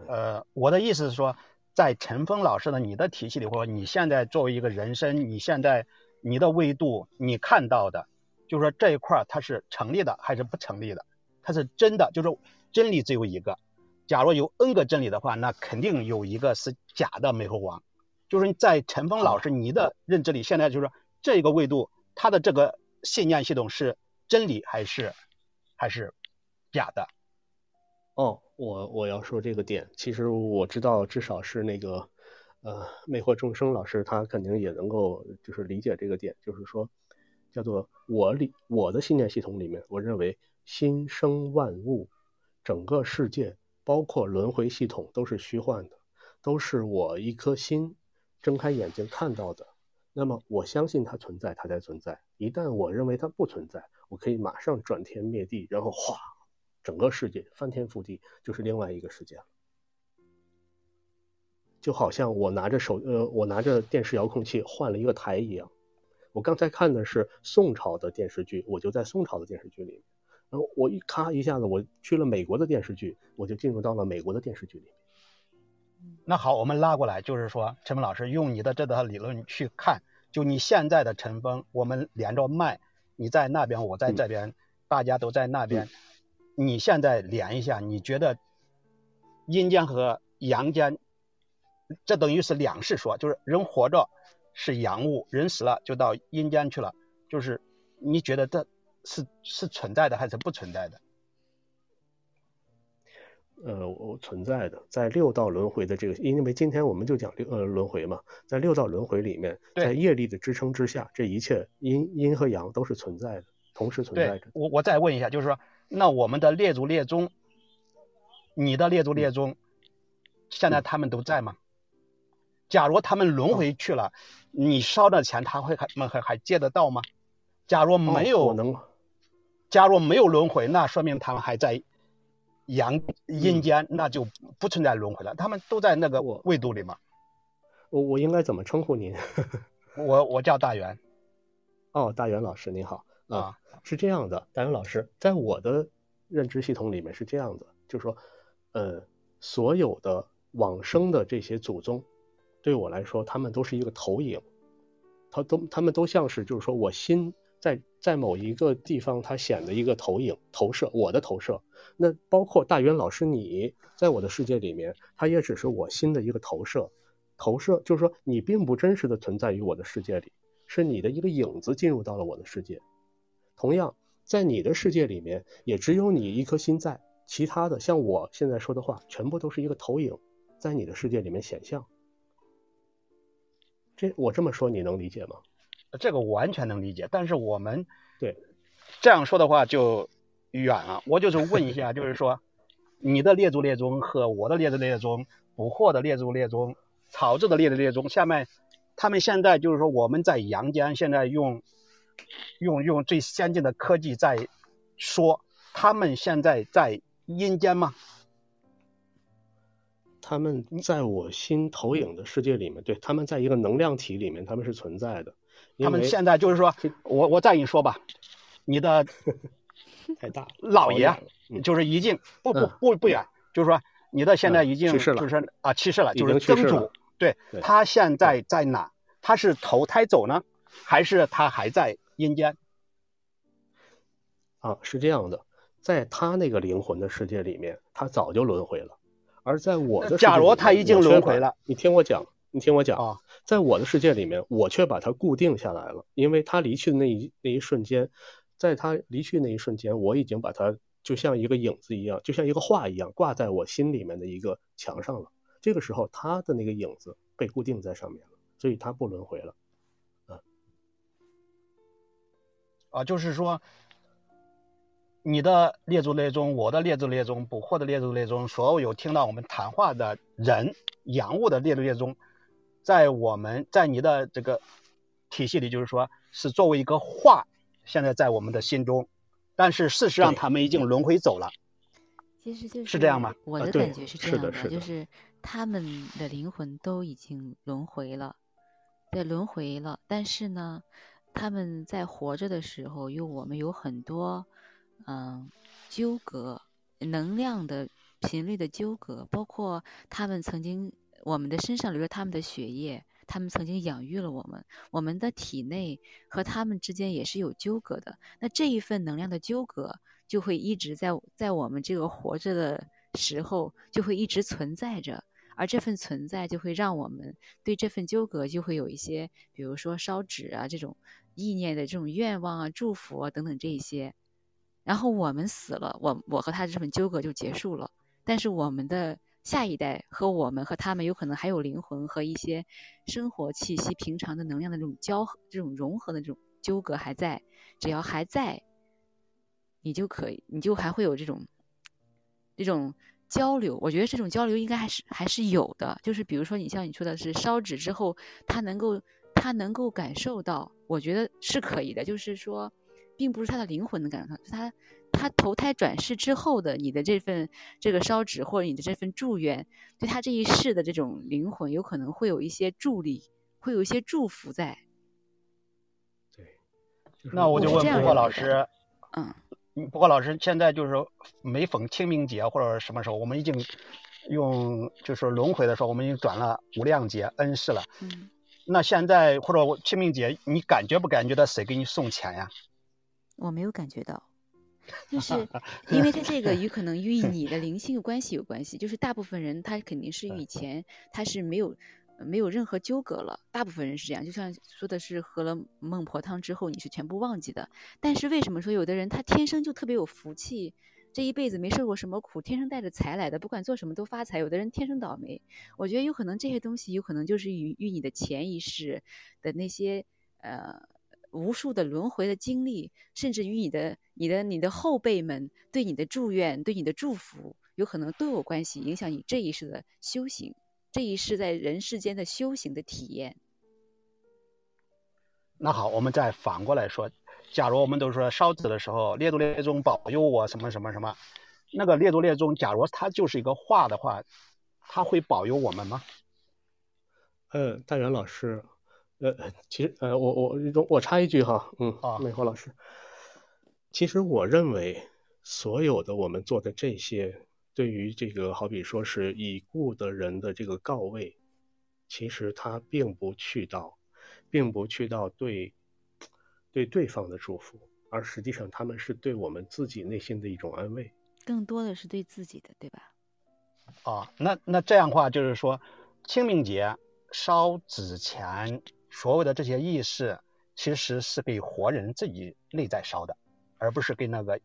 呃，我的意思是说。在陈峰老师的你的体系里，或者你现在作为一个人生，你现在你的维度，你看到的，就是说这一块它是成立的还是不成立的？它是真的，就是真理只有一个。假如有 N 个真理的话，那肯定有一个是假的美猴王。就是在陈峰老师你的认知里，现在就是说这个维度，它的这个信念系统是真理还是还是假的？哦。我我要说这个点，其实我知道，至少是那个，呃，魅惑众生老师，他肯定也能够就是理解这个点，就是说，叫做我里我的信念系统里面，我认为心生万物，整个世界包括轮回系统都是虚幻的，都是我一颗心睁开眼睛看到的。那么我相信它存在，它才存在。一旦我认为它不存在，我可以马上转天灭地，然后哗。整个世界翻天覆地，就是另外一个世界了。就好像我拿着手，呃，我拿着电视遥控器换了一个台一样。我刚才看的是宋朝的电视剧，我就在宋朝的电视剧里面。然后我一咔一下子，我去了美国的电视剧，我就进入到了美国的电视剧里面。那好，我们拉过来，就是说，陈峰老师用你的这套理论去看，就你现在的陈峰，我们连着麦，你在那边，我在这边，大家都在那边。你现在连一下，你觉得阴间和阳间，这等于是两世说，就是人活着是阳物，人死了就到阴间去了，就是你觉得这是是存在的还是不存在的？呃，我存在的，在六道轮回的这个，因为今天我们就讲六呃轮回嘛，在六道轮回里面，在业力的支撑之下，这一切阴阴和阳都是存在的，同时存在着。我我再问一下，就是说。那我们的列祖列宗，你的列祖列宗，现在他们都在吗？假如他们轮回去了，你烧的钱他会还们还还借得到吗？假如没有，能。假如没有轮回，那说明他们还在阳阴间，那就不存在轮回了。他们都在那个维度里吗？我我应该怎么称呼您？(laughs) 我我叫大元。哦，大元老师您好啊。是这样的，大勇老师，在我的认知系统里面是这样的，就是说，呃，所有的往生的这些祖宗，对我来说，他们都是一个投影，他都他们都像是，就是说我心在在某一个地方，它显得一个投影投射，我的投射。那包括大元老师你在我的世界里面，他也只是我心的一个投射，投射就是说你并不真实的存在于我的世界里，是你的一个影子进入到了我的世界。同样，在你的世界里面，也只有你一颗心在，其他的像我现在说的话，全部都是一个投影，在你的世界里面显像。这我这么说，你能理解吗？这个完全能理解，但是我们对 (laughs) 这样说的话就远了。我就是问一下，就是说，你的列祖列宗和我的列祖列宗、捕获的列祖列宗、草字的列祖列宗，下面他们现在就是说，我们在阳间现在用。用用最先进的科技在说，他们现在在阴间吗？他们在我心投影的世界里面，对，他们在一个能量体里面，他们是存在的。他们现在就是说，我我再跟你说吧，你的 (laughs) 太大老爷就是已经不不不不远，就是说你的现在已经就是啊去世了，就是曾祖，对他现在在哪？他是投胎走呢，还是他还在？阴间啊，是这样的，在他那个灵魂的世界里面，他早就轮回了。而在我的假如他已经轮回了，你听我讲，你听我讲，啊在我的世界里面，我却把它固定下来了，因为他离去的那一那一瞬间，在他离去那一瞬间，我已经把他就像一个影子一样，就像一个画一样挂在我心里面的一个墙上了。这个时候，他的那个影子被固定在上面了，所以他不轮回了。啊，就是说，你的列祖列宗，我的列祖列宗，捕获的列祖列宗，所有听到我们谈话的人、洋物的列祖列宗，在我们在你的这个体系里，就是说是作为一个话，现在在我们的心中，但是事实上他们已经轮回走了。其实就是是这样吗我的感觉是这样的，是的是的就是他们的灵魂都已经轮回了，对，轮回了。但是呢，他们在活着的时候，有我们有很多嗯纠葛，能量的频率的纠葛，包括他们曾经我们的身上流着他们的血液。他们曾经养育了我们，我们的体内和他们之间也是有纠葛的。那这一份能量的纠葛，就会一直在在我们这个活着的时候，就会一直存在着，而这份存在就会让我们对这份纠葛就会有一些，比如说烧纸啊这种意念的这种愿望啊、祝福啊等等这一些。然后我们死了，我我和他这份纠葛就结束了，但是我们的下一代和我们和他们有可能还有灵魂和一些生活气息、平常的能量的这种交合、这种融合的这种纠葛还在，只要还在，你就可以，你就还会有这种这种交流。我觉得这种交流应该还是还是有的。就是比如说，你像你说的是烧纸之后，他能够他能够感受到，我觉得是可以的。就是说，并不是他的灵魂能感受到，是他他投胎转世之后的你的这份这个烧纸或者你的这份祝愿，对他这一世的这种灵魂，有可能会有一些助力，会有一些祝福在。对，就是那我就问我是这样不过认为的老师，嗯，嗯不过老师现在就是说每逢清明节或者什么时候，我们已经用就是轮回的时候，我们已经转了无量劫恩师了。嗯，那现在或者我清明节，你感觉不感觉到谁给你送钱呀？(laughs) 我没有感觉到，就是 (laughs) 因为它这个与可能与你的灵性有关系有关系，就是大部分人他肯定是与以前他是没有呃没有任何纠葛了，大部分人是这样，就像说的是喝了孟婆汤之后你是全部忘记的，但是为什么说有的人他天生就特别有福气？这一辈子没受过什么苦，天生带着财来的，不管做什么都发财。有的人天生倒霉，我觉得有可能这些东西有可能就是与与你的潜意识的那些呃无数的轮回的经历，甚至于你的、你的、你的后辈们对你的祝愿、对你的祝福，有可能都有关系，影响你这一世的修行，这一世在人世间的修行的体验。那好，我们再反过来说，假如我们都说烧纸的时候，列祖列宗保佑我什么什么什么，那个列祖列宗，假如它就是一个画的话，它会保佑我们吗？呃，大元老师，呃，其实呃，我我我插一句哈，嗯，啊美华老师，其实我认为所有的我们做的这些，对于这个好比说是已故的人的这个告慰，其实他并不去到，并不去到对对对方的祝福，而实际上他们是对我们自己内心的一种安慰。更多的是对自己的，对吧？哦，那那这样的话就是说，清明节烧纸钱，所有的这些仪式，其实是给活人自己内在烧的，而不是给那个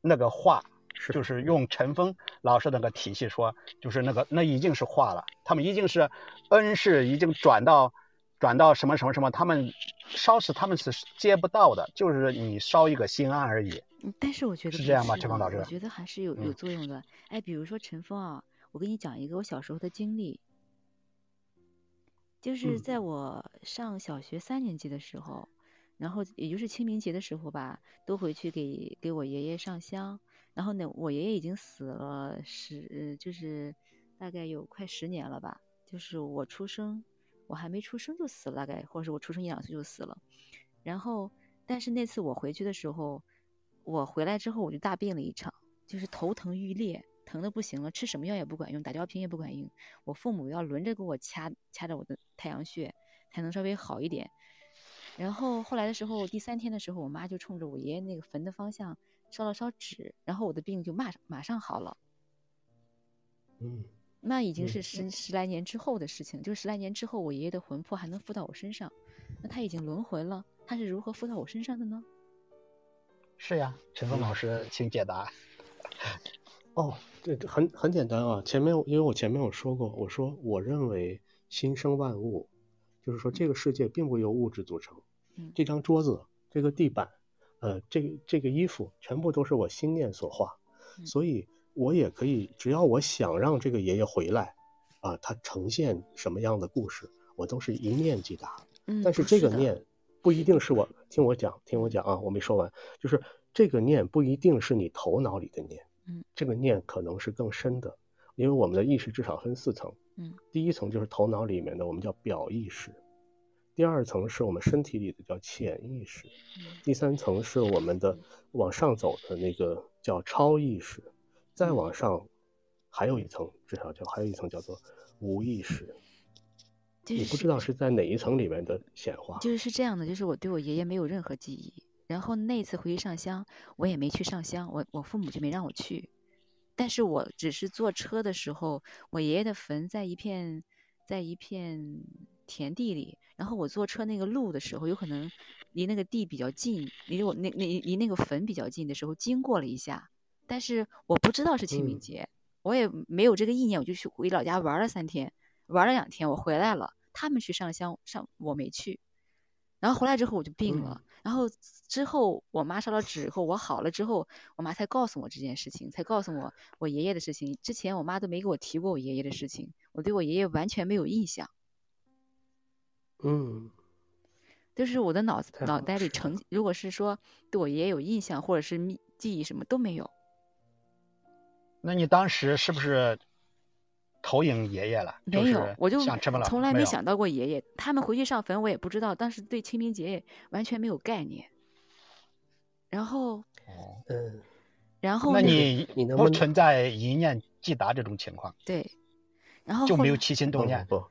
那个画，是就是用陈峰老师那个体系说，就是那个那已经是化了，他们已经是恩是，已经转到转到什么什么什么，他们烧是他们是接不到的，就是你烧一个心安而已。嗯但是我觉得不是这样吧陈峰老师我觉得还是有有嗯作用的。哎，比如说陈峰啊，我给你讲一个我小时候的经历，就是嗯在我上小学三年级的时候，然后也就是清明节的时候吧，都回去给给我爷爷上香。然后呢，我爷爷已经死了十，就是大概有快十年了吧，就是我出生，我还没出生就死了，大概或者是我出生一两岁就死了。然后，但是那次我回去的时候，我回来之后我就大病了一场，就是头疼欲裂，疼的不行了，吃什么药也不管用，打吊瓶也不管用，我父母要轮着给我掐掐着我的太阳穴，才能稍微好一点。然后后来的时候，第三天的时候，我妈就冲着我爷爷那个坟的方向烧了烧纸，然后我的病就马马上好了。嗯，那已经是十十来年之后的事情，就是十来年之后，我爷爷的魂魄还能附到我身上，那他已经轮回了，他是如何附到我身上的呢？是呀，陈峰老师，请解答。哦，这很很简单啊。前面因为我前面有说过，我说我认为心生万物，就是说这个世界并不由物质组成。嗯这张桌子、这个地板，呃，这个这个衣服，全部都是我心念所化，嗯。所以我也可以，只要我想让这个爷爷回来，啊，他呈现什么样的故事，我都是一念即达。嗯，但是这个念不一定是我听我讲，听我讲啊，我没说完，就是这个念不一定是你头脑里的念，嗯，这个念可能是更深的，因为我们的意识至少分四层，嗯，第一层就是头脑里面的，我们叫表意识，第二层是我们身体里的叫潜意识，嗯第三层是我们的往上走的那个叫超意识，再往上还有一层，至少叫还有一层叫做无意识。就是你不知道是在哪一层里面的显化。就是是这样的，就是我对我爷爷没有任何记忆，然后那次回去上香，我也没去上香，我我父母就没让我去，但是我只是坐车的时候，我爷爷的坟在一片在一片田地里，然后我坐车那个路的时候，有可能离那个地比较近，离我那那离那个坟比较近的时候，经过了一下，但是我不知道是清明嗯。节，我也没有这个意念，我就去回老家玩了三天，玩了两天，我回来了，他们去上香上我没去，然后回来之后我就病了，然后之后我妈烧了纸以后我好了之后，我妈才告诉我这件事情，才告诉我我爷爷的事情。之前我妈都没给我提过我爷爷的事情，我对我爷爷完全没有印象，嗯，就是我的脑子脑袋里成，如果是说对我爷爷有印象或者是秘记忆什么都没有。那你当时是不是投影爷爷了？没有，我就从来没想到过爷爷。他们回去上坟，我也不知道，当时对清明节也完全没有概念。然后，哦嗯，然后那你你能不能不存在一念即达这种情况，对，然后就没有起心动念。不，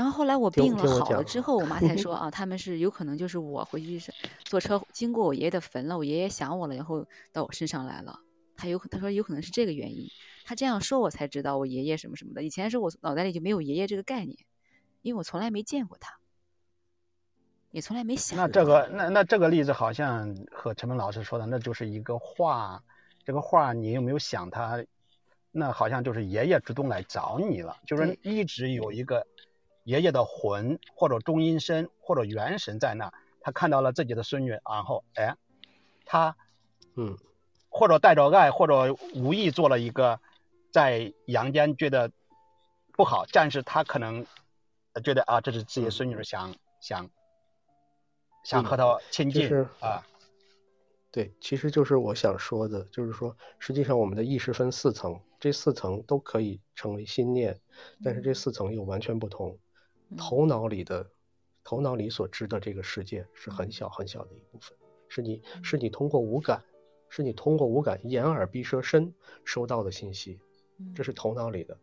然后后来我病了好了之后，我妈才说啊，(laughs) 他们是有可能就是我回去是坐车经过我爷爷的坟了，我爷爷想我了，然后到我身上来了。他有可他说有可能是这个原因，他这样说我才知道我爷爷什么什么的。以前是我脑袋里就没有爷爷这个概念，因为我从来没见过他，也从来没想过那这个那那这个例子好像和陈峰老师说的，那就是一个话，这个话你有没有想他？那好像就是爷爷主动来找你了，就是一直有一个爷爷的魂或者中阴身或者元神在那，他看到了自己的孙女，然后哎，他嗯或者带着爱，或者无意做了一个在阳间觉得不好，但是他可能呃觉得啊，这是自己的孙女想想想和他亲近、就是啊，对，其实就是我想说的，就是说，实际上我们的意识分四层，这四层都可以成为心念，但是这四层又完全不同。嗯头脑里的，头脑里所知的这个世界是很小很小的一部分，是你是你通过五感，是你通过五感眼耳鼻舌身收到的信息，这是头脑里的。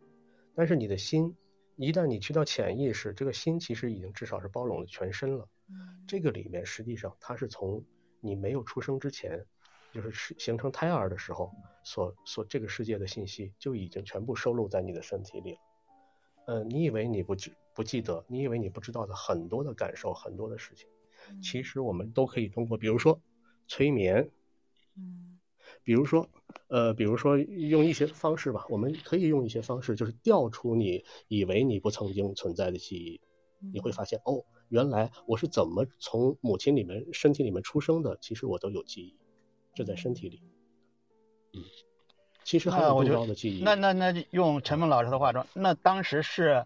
但是你的心，一旦你去到潜意识，这个心其实已经至少是包容了全身了。嗯这个里面实际上它是从你没有出生之前，就是是形成胎儿的时候所所这个世界的信息就已经全部收录在你的身体里了。呃，你以为你不记不记得，你以为你不知道的很多的感受，很多的事情，其实我们都可以通过，比如说催眠，嗯。比如说，呃，比如说用一些方式吧，我们可以用一些方式，就是调出你以为你不曾经存在的记忆，你会发现，哦，原来我是怎么从母亲里面身体里面出生的，其实我都有记忆，这在身体里，嗯，其实还有更那我就高的记忆，那那那用陈梦老师的话说，那当时是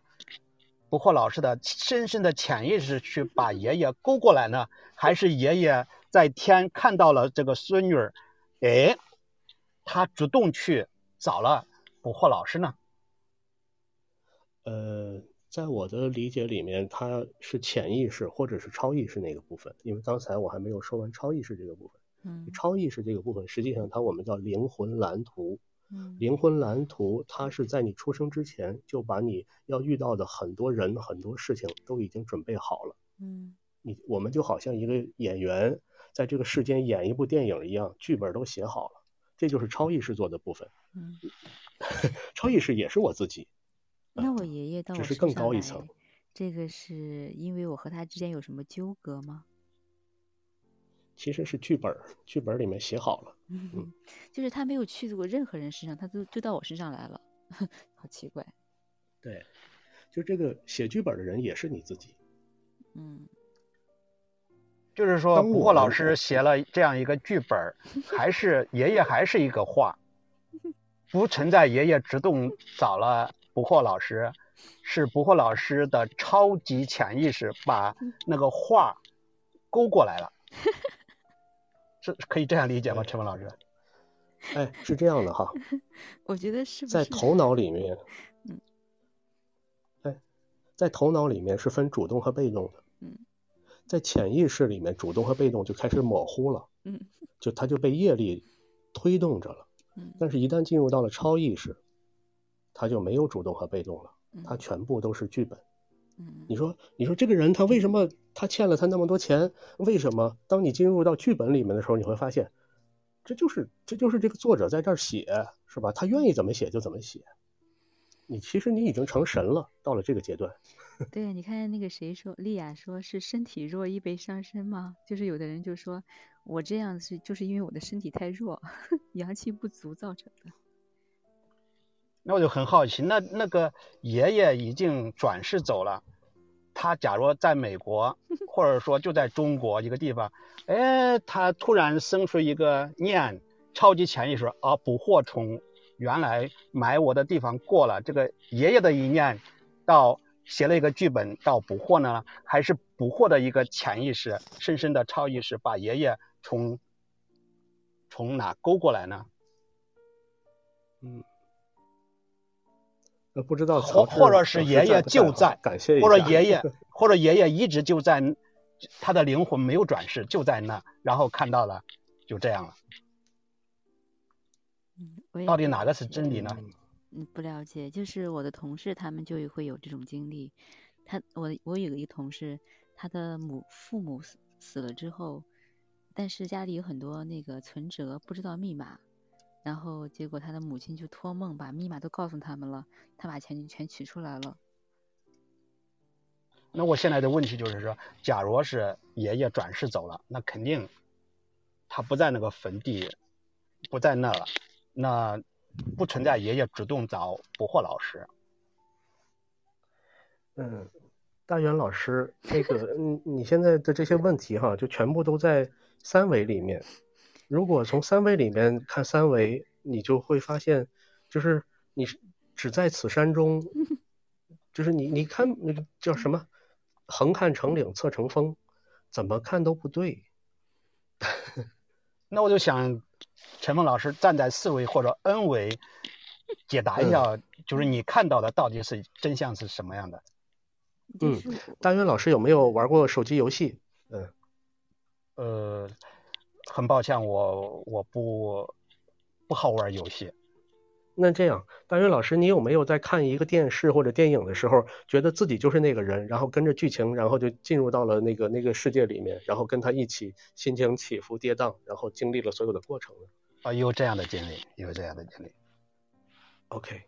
不惑老师的深深的潜意识去把爷爷勾过来呢，还是爷爷在天看到了这个孙女儿，哎，他主动去找了捕获老师呢？呃，在我的理解里面，他是潜意识或者是超意识那个部分，因为刚才我还没有说完超意识这个部分。嗯超意识这个部分，实际上它我们叫灵魂蓝图。嗯灵魂蓝图，它是在你出生之前就把你要遇到的很多人、很多事情都已经准备好了。嗯你我们就好像一个演员，在这个世间演一部电影一样，剧本都写好了，这就是超意识做的部分。嗯，(laughs) 超意识也是我自己，那我爷爷到我只是更高一层。这个是因为我和他之间有什么纠葛吗？其实是剧本，剧本里面写好了。嗯，就是他没有去过任何人身上，他都就到我身上来了，(laughs) 好奇怪。对，就这个写剧本的人也是你自己。嗯，就是说，不过老师写了这样一个剧本，(laughs) 还是爷爷还是一个画，(laughs) 不存在爷爷主动找了不惑老师，是不惑老师的超级潜意识把那个画勾过来了，是可以这样理解吗？陈文老师？(laughs) 哎，是这样的哈，(laughs) 我觉得是不是？在头脑里面，(laughs) 嗯，哎，在头脑里面是分主动和被动的。嗯，在潜意识里面，主动和被动就开始模糊了，嗯就它就被业力推动着了。嗯但是，一旦进入到了超意识，它就没有主动和被动了，嗯它全部都是剧本。嗯你说，你说这个人他为什么他欠了他那么多钱？为什么？当你进入到剧本里面的时候，你会发现，这就是这就是这个作者在这儿写，是吧？他愿意怎么写就怎么写。你其实你已经成神了，到了这个阶段。(laughs) 对，你看那个谁说，丽雅说是身体弱易被伤身吗？就是有的人就说我这样是就是因为我的身体太弱，(laughs) 阳气不足造成的。那我就很好奇，那那个爷爷已经转世走了，他假如在美国，(laughs) 或者说就在中国一个地方，哎，他突然生出一个念，超级潜意识啊，捕获从原来埋我的地方过了，这个爷爷的一念到写了一个剧本到捕获呢，还是捕获的一个潜意识，深深的超意识把爷爷从从哪勾过来呢？嗯，那不知道或或者是爷爷就在感谢，或者爷爷，(laughs) 或者爷爷一直就在，他的灵魂没有转世，就在那，然后看到了，就这样了。嗯，我也到底哪个是真理呢？嗯不了解，就是我的同事他们就会有这种经历。他我我有一个同事，他的母父母死死了之后，但是家里有很多那个存折，不知道密码，然后结果他的母亲就托梦把密码都告诉他们了，他把钱就全取出来了。那我现在的问题就是说，假如是爷爷转世走了，那肯定他不在那个坟地，不在那了，那不存在爷爷主动找捕获老师。嗯，大元老师，那个，你你现在的这些问题哈，就全部都在三维里面。如果从三维里面看三维，你就会发现，就是你只在此山中，(laughs) 就是你你看那个叫什么，横看成岭侧成峰，怎么看都不对。那我就想，陈峰老师站在四维或者 N 维，解答一下，就是你看到的到底是真相是什么样的？嗯大渊老师有没有玩过手机游戏？嗯，呃，很抱歉，我我不不好玩游戏。那这样，大元老师，你有没有在看一个电视或者电影的时候，觉得自己就是那个人，然后跟着剧情，然后就进入到了那个那个世界里面，然后跟他一起心情起伏跌宕，然后经历了所有的过程呢啊，有这样的经历，有这样的经历。？OK，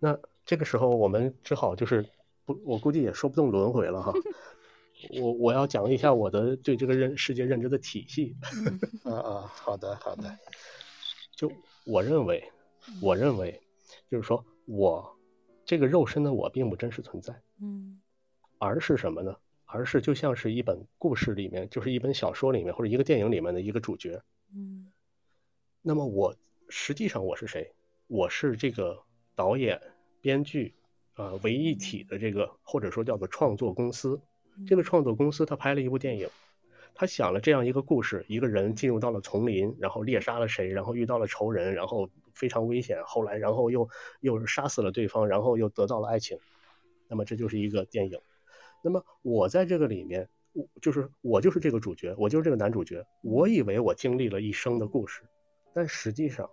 那这个时候我们只好就是不，我估计也说不动轮回了哈。我我要讲一下我的对这个认世界认知的体系。啊 (laughs) 啊，好的好的。就我认为，我认为，就是说我这个肉身的我并不真实存在。嗯而是什么呢？而是就像是一本故事里面，就是一本小说里面或者一个电影里面的一个主角。嗯那么我实际上我是谁？我是这个导演、编剧，啊、为一体的这个或者说叫做创作公司。这个创作公司他拍了一部电影，他想了这样一个故事：一个人进入到了丛林，然后猎杀了谁，然后遇到了仇人，然后非常危险，后来然后又又杀死了对方，然后又得到了爱情。那么这就是一个电影。那么我在这个里面，我就是我就是这个主角，我就是这个男主角。我以为我经历了一生的故事，但实际上，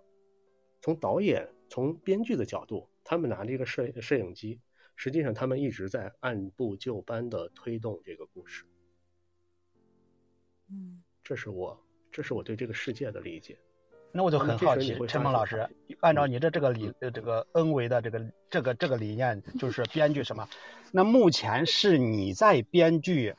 从导演、从编剧的角度，他们拿这个摄摄影机，实际上他们一直在按部就班的推动这个故事。嗯这是我这是我对这个世界的理解。那我就很好奇，陈鹏老师，按照你的这个理呃这个恩维的这个这个这个理念，就是编剧什么？那目前是你在编剧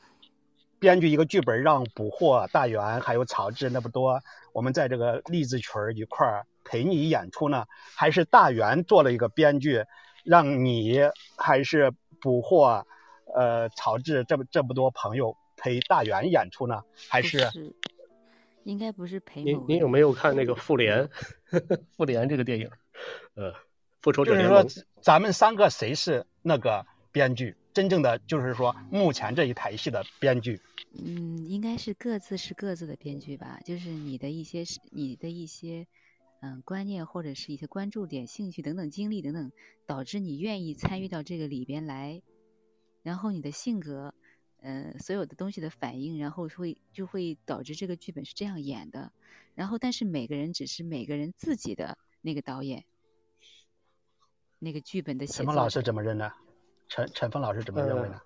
编剧一个剧本，让捕获大元还有草雉那么多，我们在这个栗子群一块儿陪你演出呢，还是大元做了一个编剧，让你还是捕获呃曹志这么这么多朋友陪大元演出呢？还是？应该不是陪您您有没有看那个《复联》？(laughs)《复联》这个电影，呃，复仇者联盟。就是说，咱们三个谁是那个编剧？真正的就是说，目前这一台戏的编剧。嗯，应该是各自是各自的编剧吧。就是你的一些你的一些嗯观念，或者是一些关注点、兴趣等等经历等等，导致你愿意参与到这个里边来，然后你的性格。呃，所有的东西的反应，然后会就会导致这个剧本是这样演的。然后，但是每个人只是每个人自己的那个导演，那个剧本的写。陈峰老师怎么认呢？陈陈峰老师怎么认为呢？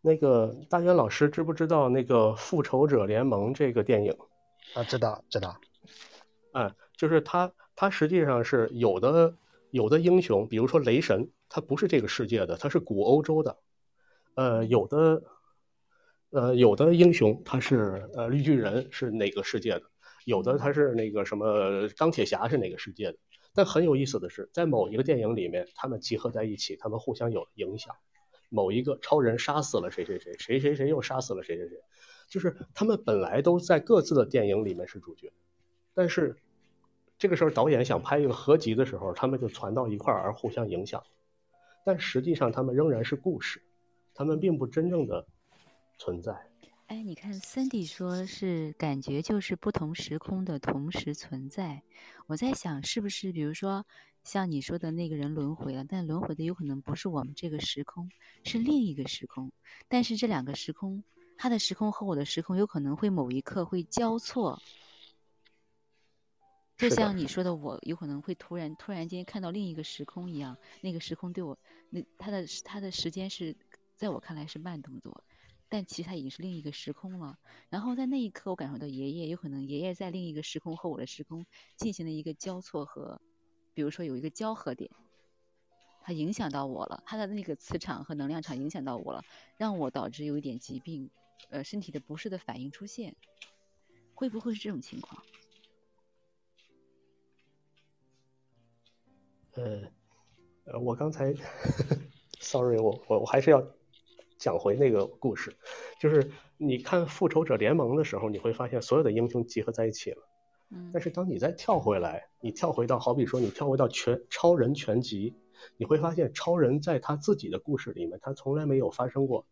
那个大渊老师知不知道那个《复仇者联盟》这个电影？啊，知道知道。嗯，就是他，他实际上是有的有的英雄，比如说雷神，他不是这个世界的，他是古欧洲的。呃，有的。呃，有的英雄他是呃绿巨人是哪个世界的，有的他是那个什么钢铁侠是哪个世界的。但很有意思的是，在某一个电影里面，他们集合在一起，他们互相有影响。某一个超人杀死了谁谁谁，谁谁谁又杀死了谁谁谁，就是他们本来都在各自的电影里面是主角，但是这个时候导演想拍一个合集的时候，他们就传到一块儿而互相影响。但实际上他们仍然是故事，他们并不真正的。存在，哎，你看，Cindy 说是感觉就是不同时空的同时存在。我在想，是不是比如说像你说的那个人轮回了，但轮回的有可能不是我们这个时空，是另一个时空。但是这两个时空，他的时空和我的时空有可能会某一刻会交错。就像你说的，我有可能会突然突然间看到另一个时空一样，那个时空对我，那他的他的时间是在我看来是慢动作。但其实他已经是另一个时空了。然后在那一刻，我感受到爷爷有可能爷爷在另一个时空和我的时空进行了一个交错和，比如说有一个交合点，它影响到我了，他的那个磁场和能量场影响到我了，让我导致有一点疾病，呃，身体的不适的反应出现，会不会是这种情况？呃，呃，我刚才，(laughs) sorry，我我我还是要。讲回那个故事，就是你看《复仇者联盟》的时候，你会发现所有的英雄集合在一起了。嗯。但是当你再跳回来，你跳回到好比说你跳回到全超人全集，你会发现超人在他自己的故事里面，他从来没有发生过。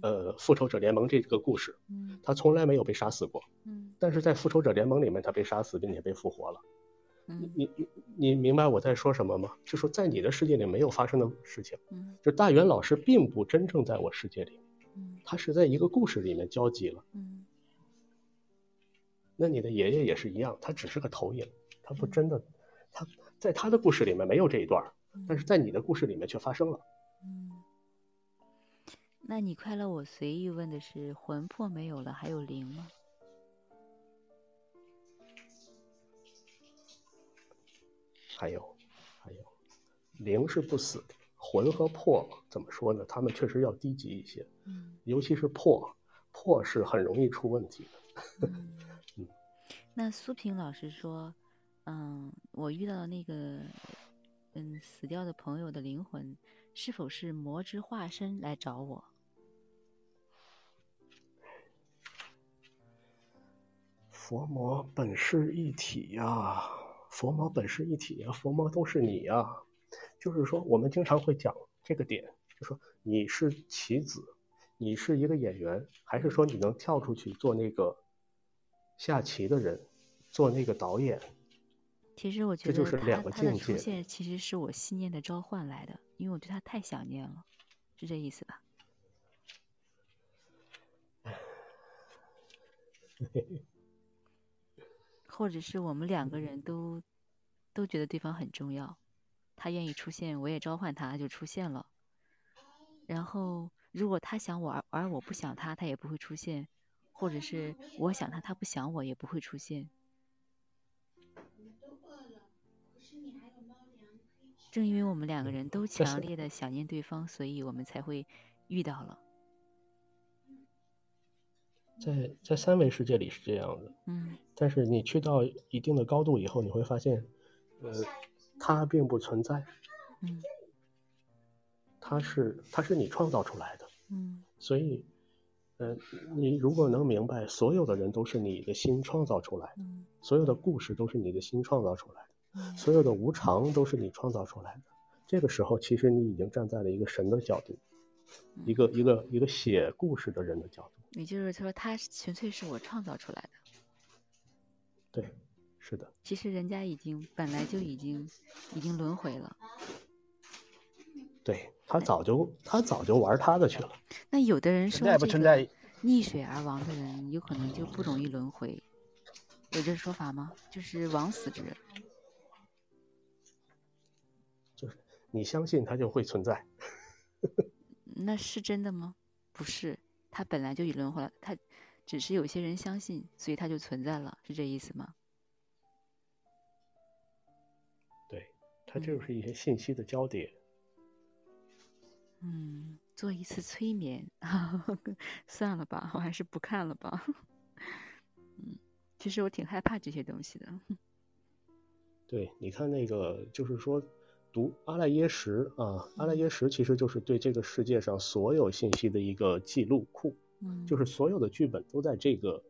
呃，复仇者联盟这个故事，他从来没有被杀死过。嗯。但是在复仇者联盟里面，他被杀死并且被复活了。你你你你明白我在说什么吗？就说在你的世界里没有发生的事情，嗯，就大元老师并不真正在我世界里，嗯，他是在一个故事里面交集了，嗯，那你的爷爷也是一样，他只是个投影，他不真的，他在他的故事里面没有这一段，但是在你的故事里面却发生了，嗯，那你快乐我随意问的是魂魄没有了，还有灵吗？还有，还有，灵是不死的，魂和魄怎么说呢？他们确实要低级一些，嗯，尤其是魄，魄是很容易出问题的。(laughs) 嗯，那苏平老师说，嗯，我遇到的那个，嗯，死掉的朋友的灵魂，是否是魔之化身来找我？佛魔本是一体呀。佛魔本是一体呀，佛魔都是你呀，就是说，我们经常会讲这个点，就说你是棋子，你是一个演员，还是说你能跳出去做那个下棋的人，做那个导演？其实我觉得这就是两个境界。出现其实是我信念的召唤来的，因为我对他太想念了，是这意思吧？(laughs) 或者是我们两个人都都觉得对方很重要，他愿意出现，我也召唤他，他就出现了。然后如果他想我而而我不想他，他也不会出现，或者是我想他，他不想我，也不会出现。正因为我们两个人都强烈的想念对方，所以我们才会遇到了。在在三维世界里是这样的，嗯，但是你去到一定的高度以后，你会发现，呃，它并不存在，嗯，它是它是你创造出来的，嗯，所以，呃，你如果能明白，所有的人都是你的心创造出来的，嗯所有的故事都是你的心创造出来的。嗯所有的无常都是你创造出来的。这个时候，其实你已经站在了一个神的角度，一个一个一个写故事的人的角度。也就是说，他纯粹是我创造出来的。对，是的，其实人家已经本来就已经已经轮回了。对他早就他早就玩他的去了。那有的人说存在不这个存在？逆水而亡的人，有可能就不容易轮回，有这说法吗？就是枉死之人。就是你相信它就会存在。那是真的吗？不是，他本来就已轮回了，它只是有些人相信，所以它就存在了，是这意思吗？对，它就是一些信息的交叠。嗯，做一次催眠，(laughs) 算了吧，我还是不看了吧。(laughs) 嗯，其实我挺害怕这些东西的。(laughs) 对，你看那个，就是说，读阿赖耶识啊，阿赖耶识其实就是对这个世界上所有信息的一个记录库，嗯，就是所有的剧本都在这个，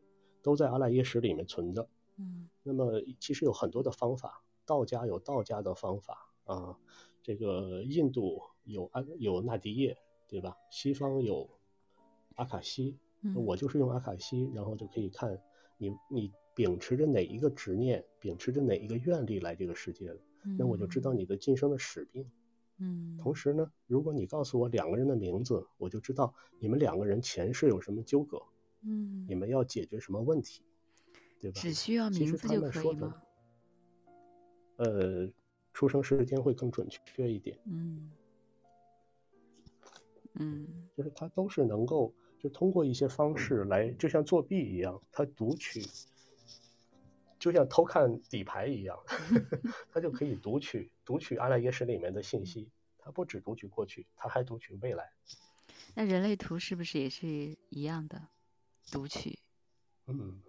都在阿赖耶识里面存着。嗯那么其实有很多的方法，道家有道家的方法啊，这个印度有安有纳迪叶，对吧？西方有阿卡西，嗯，我就是用阿卡西，然后就可以看你你秉持着哪一个执念，秉持着哪一个愿力来这个世界的，那我就知道你的今生的使命。嗯，同时呢，如果你告诉我两个人的名字，我就知道你们两个人前世有什么纠葛，嗯，你们要解决什么问题，对吧？只需要名字就们说的可以吗？呃，出生时间会更准确一点，嗯嗯就是他都是能够就通过一些方式来，就像作弊一样，他读取，就像偷看底牌一样，(laughs) 他就可以读取读取阿赖耶识里面的信息，他不只读取过去，他还读取未来。那人类图是不是也是一样的读取？嗯，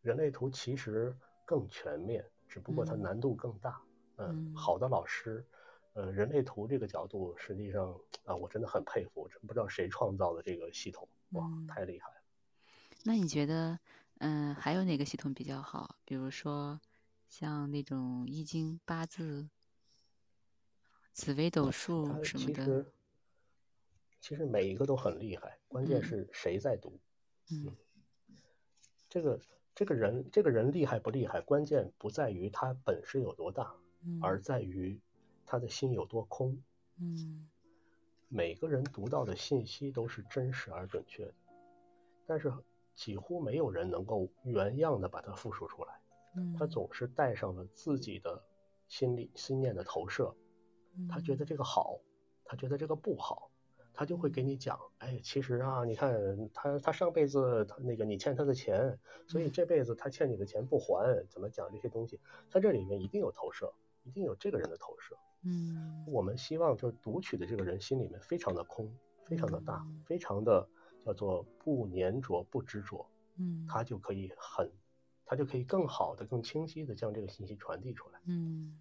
人类图其实更全面，只不过它嗯难度更大。嗯好的老师，呃，人类图这个角度，实际上啊，我真的很佩服，真不知道谁创造的这个系统，哇，嗯太厉害了。那你觉得，嗯，还有哪个系统比较好？比如说，像那种易经、八字、紫微斗数它什么的，其实其实每一个都很厉害，关键嗯是谁在读。嗯这个这个人这个人厉害不厉害，关键不在于他本事有多大，嗯而在于他的心有多空。嗯每个人读到的信息都是真实而准确的，但是几乎没有人能够原样的把它复述出来。嗯，他总是带上了自己的心理心念的投射，他觉得这个好，他觉得这个不好，他就会给你讲，哎，其实啊，你看他他上辈子他那个你欠他的钱，所以这辈子他欠你的钱不还，怎么讲这些东西，他这里面一定有投射，一定有这个人的投射。嗯我们希望就是读取的这个人心里面非常的空，非常的大嗯，非常的叫做不粘着、不执着，嗯他就可以很，他就可以更好的、更清晰的将这个信息传递出来。嗯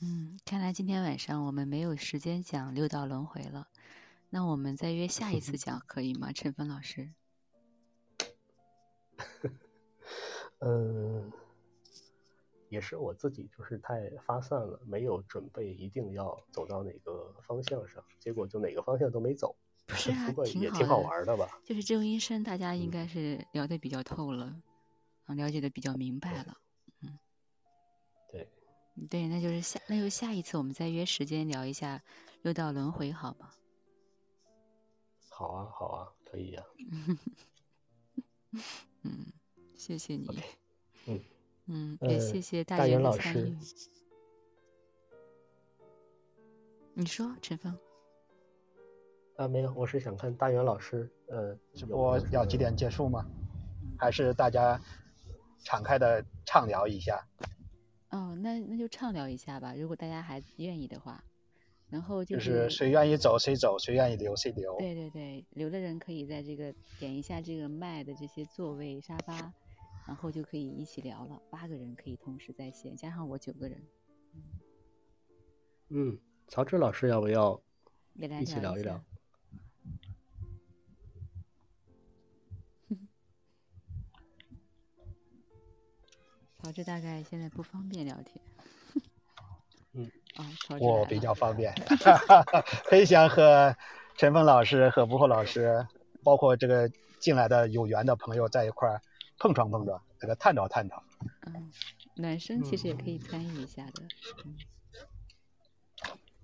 嗯，看来今天晚上我们没有时间讲六道轮回了，那我们再约下一次讲可以吗？陈峰老师？嗯，(laughs) 也是我自己就是太发散了，没有准备一定要走到哪个方向上，结果就哪个方向都没走。不是啊也挺好玩的吧？就是郑医生，大家应嗯该是聊得比较透了，啊，了解的比较明白了。嗯对，对，那就是下，那就下一次我们再约时间聊一下六道轮回，好吗？好啊，好啊，可以呀、(laughs) 嗯，谢谢你。嗯嗯，呃也谢谢大家元老师的参与。你说，陈峰。啊，没有，我是想看大元老师，呃，直播要几点结束吗？还是大家敞开的畅聊一下？哦，那那就畅聊一下吧，如果大家还愿意的话。然后就是谁愿意走谁走，谁愿意留谁留。对对对，留的人可以在这个点一下这个麦的这些座位沙发，然后就可以一起聊了。八个人可以同时在线，加上我九个人。嗯，曹志老师要不要一起聊一聊？曹志大概现在不方便聊天。嗯。(laughs) 啊，我比较方便，(laughs) 可以想和陈峰老师和吴后老师，包括这个进来的有缘的朋友在一块儿碰撞碰撞，这个探讨探讨。嗯，暖生其实也可以参与一下的。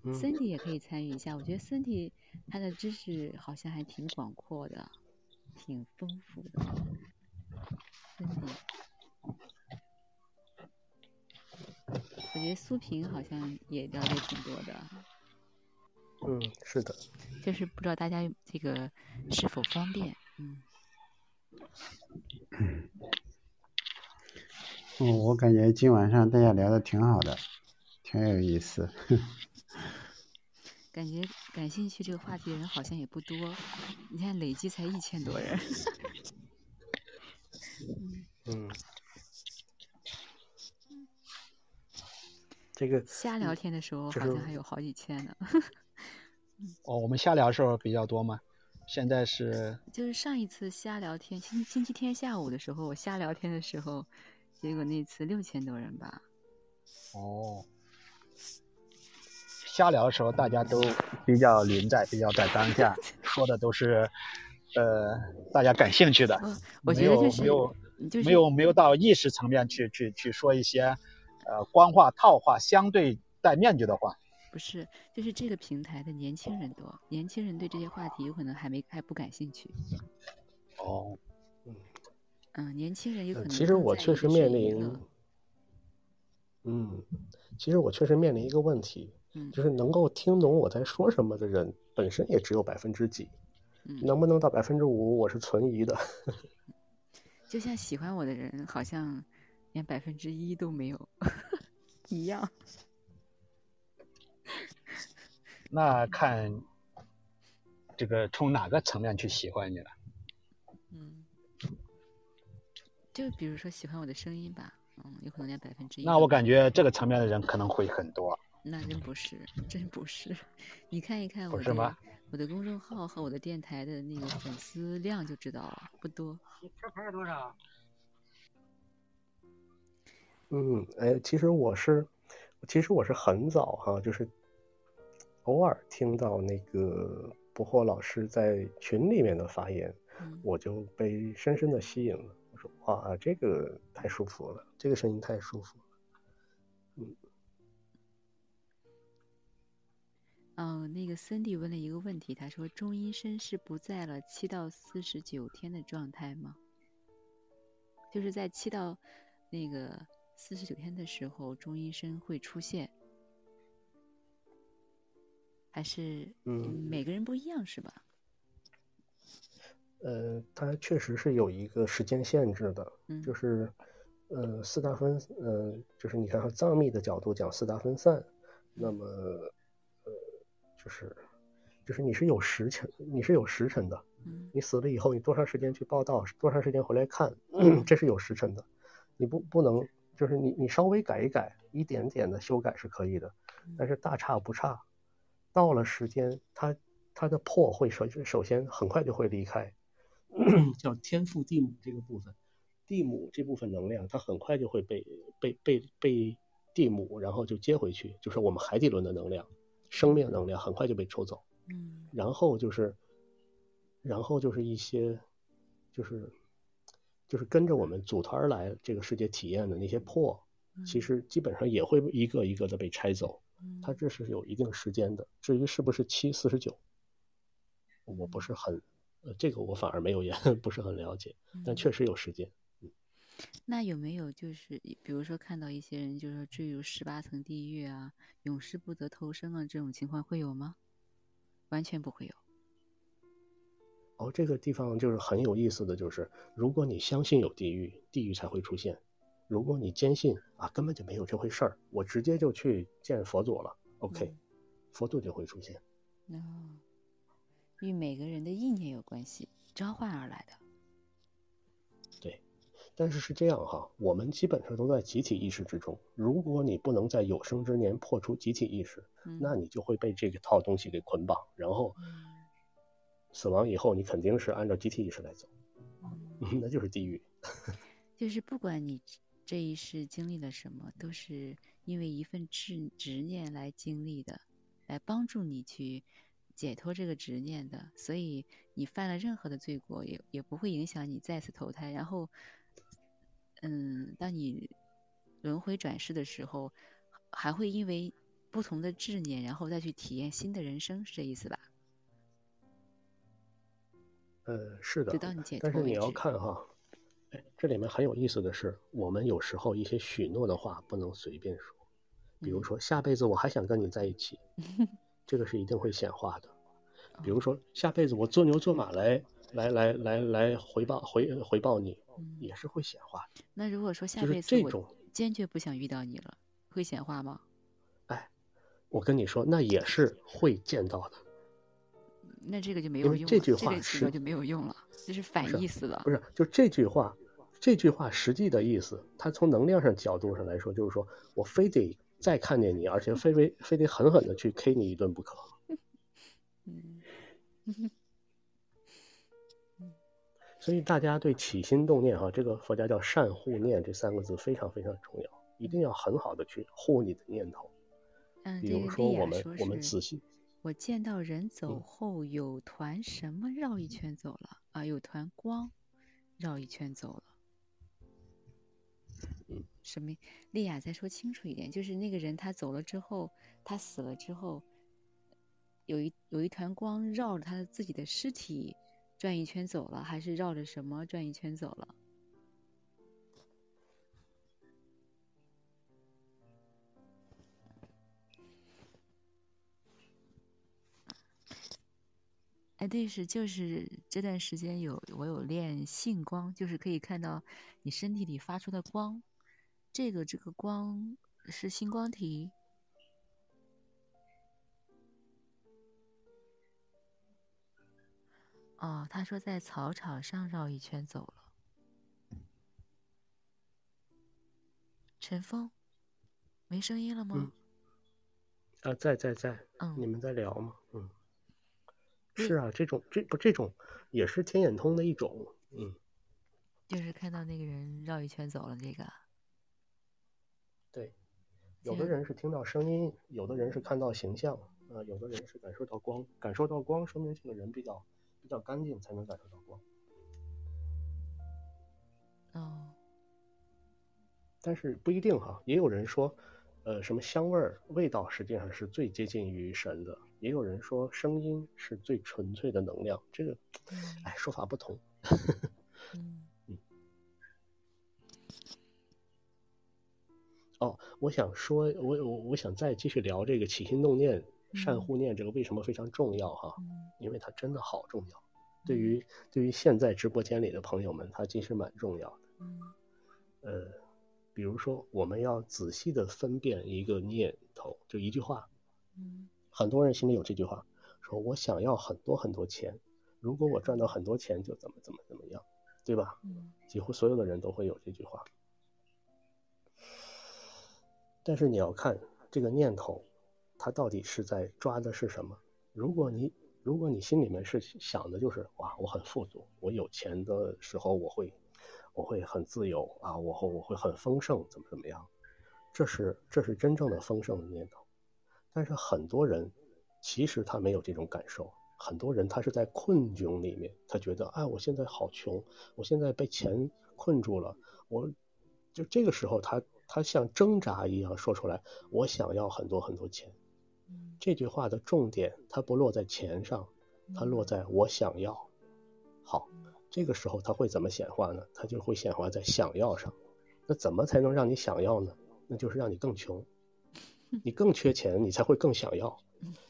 嗯，Cindy 也可以参与一下，我觉得 Cindy 他的知识好像还挺广阔的，挺丰富的。Cindy。我觉得苏萍好像也了解挺多的。嗯，是的。就是不知道大家这个是否方便？嗯。嗯，我感觉今晚上大家聊的挺好的，挺有意思。(laughs) 感觉感兴趣这个话题的人好像也不多，你看累计才一千多人。(laughs) 嗯。这个 (laughs) 瞎聊天的时候好像还有好几千呢。哦，我们瞎聊的时候比较多吗？现在是就是上一次瞎聊天，星星期天下午的时候，我瞎聊天的时候，结果那次六千多人吧。哦，瞎聊的时候大家都比较临在，比较在当下，说的都是呃大家感兴趣的。我觉得就是没有就是没有没有到意识层面去去去说一些。呃，官话套话，相对戴面具的话，不是，就是这个平台的年轻人多，年轻人对这些话题有可能还没还不感兴趣。哦，嗯，嗯，年轻人有可能。其实我确实面临，嗯，其实我确实面临一个问题，嗯，就是能够听懂我在说什么的人，本身也只有百分之几，嗯，能不能到百分之五，我是存疑的。就像喜欢我的人，好像。连百分之一都没有，(laughs) 一样。那看这个从哪个层面去喜欢你了？嗯，就比如说喜欢我的声音吧，嗯，有可能连百分之一。那我感觉这个层面的人可能会很多。那真不是，真不是。你看一看我的我的公众号和我的电台的那个粉丝量就知道了，不多。你车牌多少？嗯，哎，其实我是，其实我是很早哈，就是偶尔听到那个不惑老师在群里面的发言，我就被深深的吸引了。我说哇，这个太舒服了，这个声音太舒服了。嗯。嗯，那个 Cindy 问了一个问题，他说中医生是不在了七到四十九天的状态吗？就是在七到那个。四十九天的时候，中医生会出现，还是嗯，每个人不一样是吧？呃，它确实是有一个时间限制的，嗯，就是呃四大分，呃，就是你看藏密的角度讲四大分散，那么呃就是就是你是有时辰，你是有时辰的，嗯，你死了以后，你多长时间去报道，多长时间回来看，这是有时辰的，你不不能。就是你，你稍微改一改，一点点的修改是可以的，但是大差不差。到了时间，它它的破会首首先很快就会离开，(clears throat) 叫天赋地母这个部分，地母这部分能量，它很快就会被被被被地母，然后就接回去，就是我们海底轮的能量，生命能量很快就被抽走。嗯，然后就是，然后就是一些，就是。就是跟着我们组团来这个世界体验的那些破，其实基本上也会一个一个的被拆走。它这是有一定时间的。至于是不是七四十九，我不是很，呃，这个我反而没有研，(laughs) 不是很了解。但确实有时间。(laughs) 那有没有就是比如说看到一些人就是说坠入十八层地狱啊，永世不得投生啊这种情况会有吗？完全不会有。哦，这个地方就是很有意思的就是，如果你相信有地狱，地狱才会出现；如果你坚信啊根本就没有这回事儿，我直接就去见佛祖了，OK，、嗯佛祖就会出现。哦，与每个人的意念有关系，召唤而来的。对，但是是这样哈，我们基本上都在集体意识之中。如果你不能在有生之年破除集体意识，嗯，那你就会被这个套东西给捆绑，然后嗯死亡以后，你肯定是按照集体意识来走，嗯 (laughs) 那就是地狱。就是不管你这一世经历了什么，都是因为一份执执念来经历的，来帮助你去解脱这个执念的。所以你犯了任何的罪过，也也不会影响你再次投胎。然后，嗯，当你轮回转世的时候，还会因为不同的执念，然后再去体验新的人生，是这意思吧？呃，是的直，到你解但是你要。看哈，哎，这里面很有意思的是，我们有时候一些许诺的话不能随便说，比如嗯说下辈子我还想跟你在一起，(laughs) 这个是一定会显化的。比如哦说下辈子我做牛做马来来来来来回报回回报你，嗯，也是会显化的。那如果说下辈子我这种坚决不想遇到你了，会显化吗？哎我跟你说，那也是会见到的，那这个就没有用了，这句话是个就没有用了，这是反是义词了不。是？就这句话，这句话实际的意思，它从能量上角度上来说，就是说我非得再看见你，而且非非非得狠狠的去 K 你一顿不可。(laughs) 嗯，所以大家对起心动念哈，这个佛家叫善护念这三个字非常非常重要，一定要很好的去护你的念头。嗯，比这个如说我们我们是仔细，我见到人走嗯后，有团什么绕一圈走了啊？有团光绕一圈走了。嗯，什么？丽雅再说清楚一点，就是那个人他走了之后，他死了之后，有一有一团光绕着他的自己的尸体转一圈走了，还是绕着什么转一圈走了？哎，对，是就是这段时间有我有练性光，就是可以看到你身体里发出的光，这个这个光是星光体。哦，他说在草场上绕一圈走了。陈峰，没声音了吗？嗯啊，在在在，嗯你们在聊吗？嗯，对是啊，这种这不这种也是天眼通的一种，嗯，就是看到那个人绕一圈走了，这个。对，有的人是听到声音，有的人是看到形象，啊、有的人是感受到光，感受到光说明这个人比较比较干净，才能感受到光。哦，但是不一定哈，也有人说，呃，什么香味儿、味道实际上是最接近于神的，也有人说声音是最纯粹的能量，这个，嗯哎，说法不同。(laughs) 嗯哦，我想说，我我我想再继续聊这个起心动念、善嗯护念这个为什么非常重要哈？嗯因为它真的好重要。对于对于现在直播间里的朋友们，它其实蛮重要的。嗯呃，比如说，我们要仔细的分辨一个念头，就一句话，嗯很多人心里有这句话，说我想要很多很多钱，如果我赚到很多钱，就怎么怎么怎么样，对吧？嗯几乎所有的人都会有这句话。但是你要看这个念头，它到底是在抓的是什么？如果你如果你心里面是想的就是哇，我很富足，我有钱的时候我会我会很自由啊，我会我会很丰盛，怎么怎么样？这是这是真正的丰盛的念头。但是很多人其实他没有这种感受，很多人他是在困窘里面，他觉得哎，我现在好穷，我现在被钱困住了，我就这个时候他他像挣扎一样说出来，我想要很多很多钱。嗯这句话的重点，它不落在钱上，它落在我想要。好，这个时候它会怎么显化呢？它就会显化在想要上。那怎么才能让你想要呢？那就是让你更穷，(laughs) 你更缺钱，你才会更想要。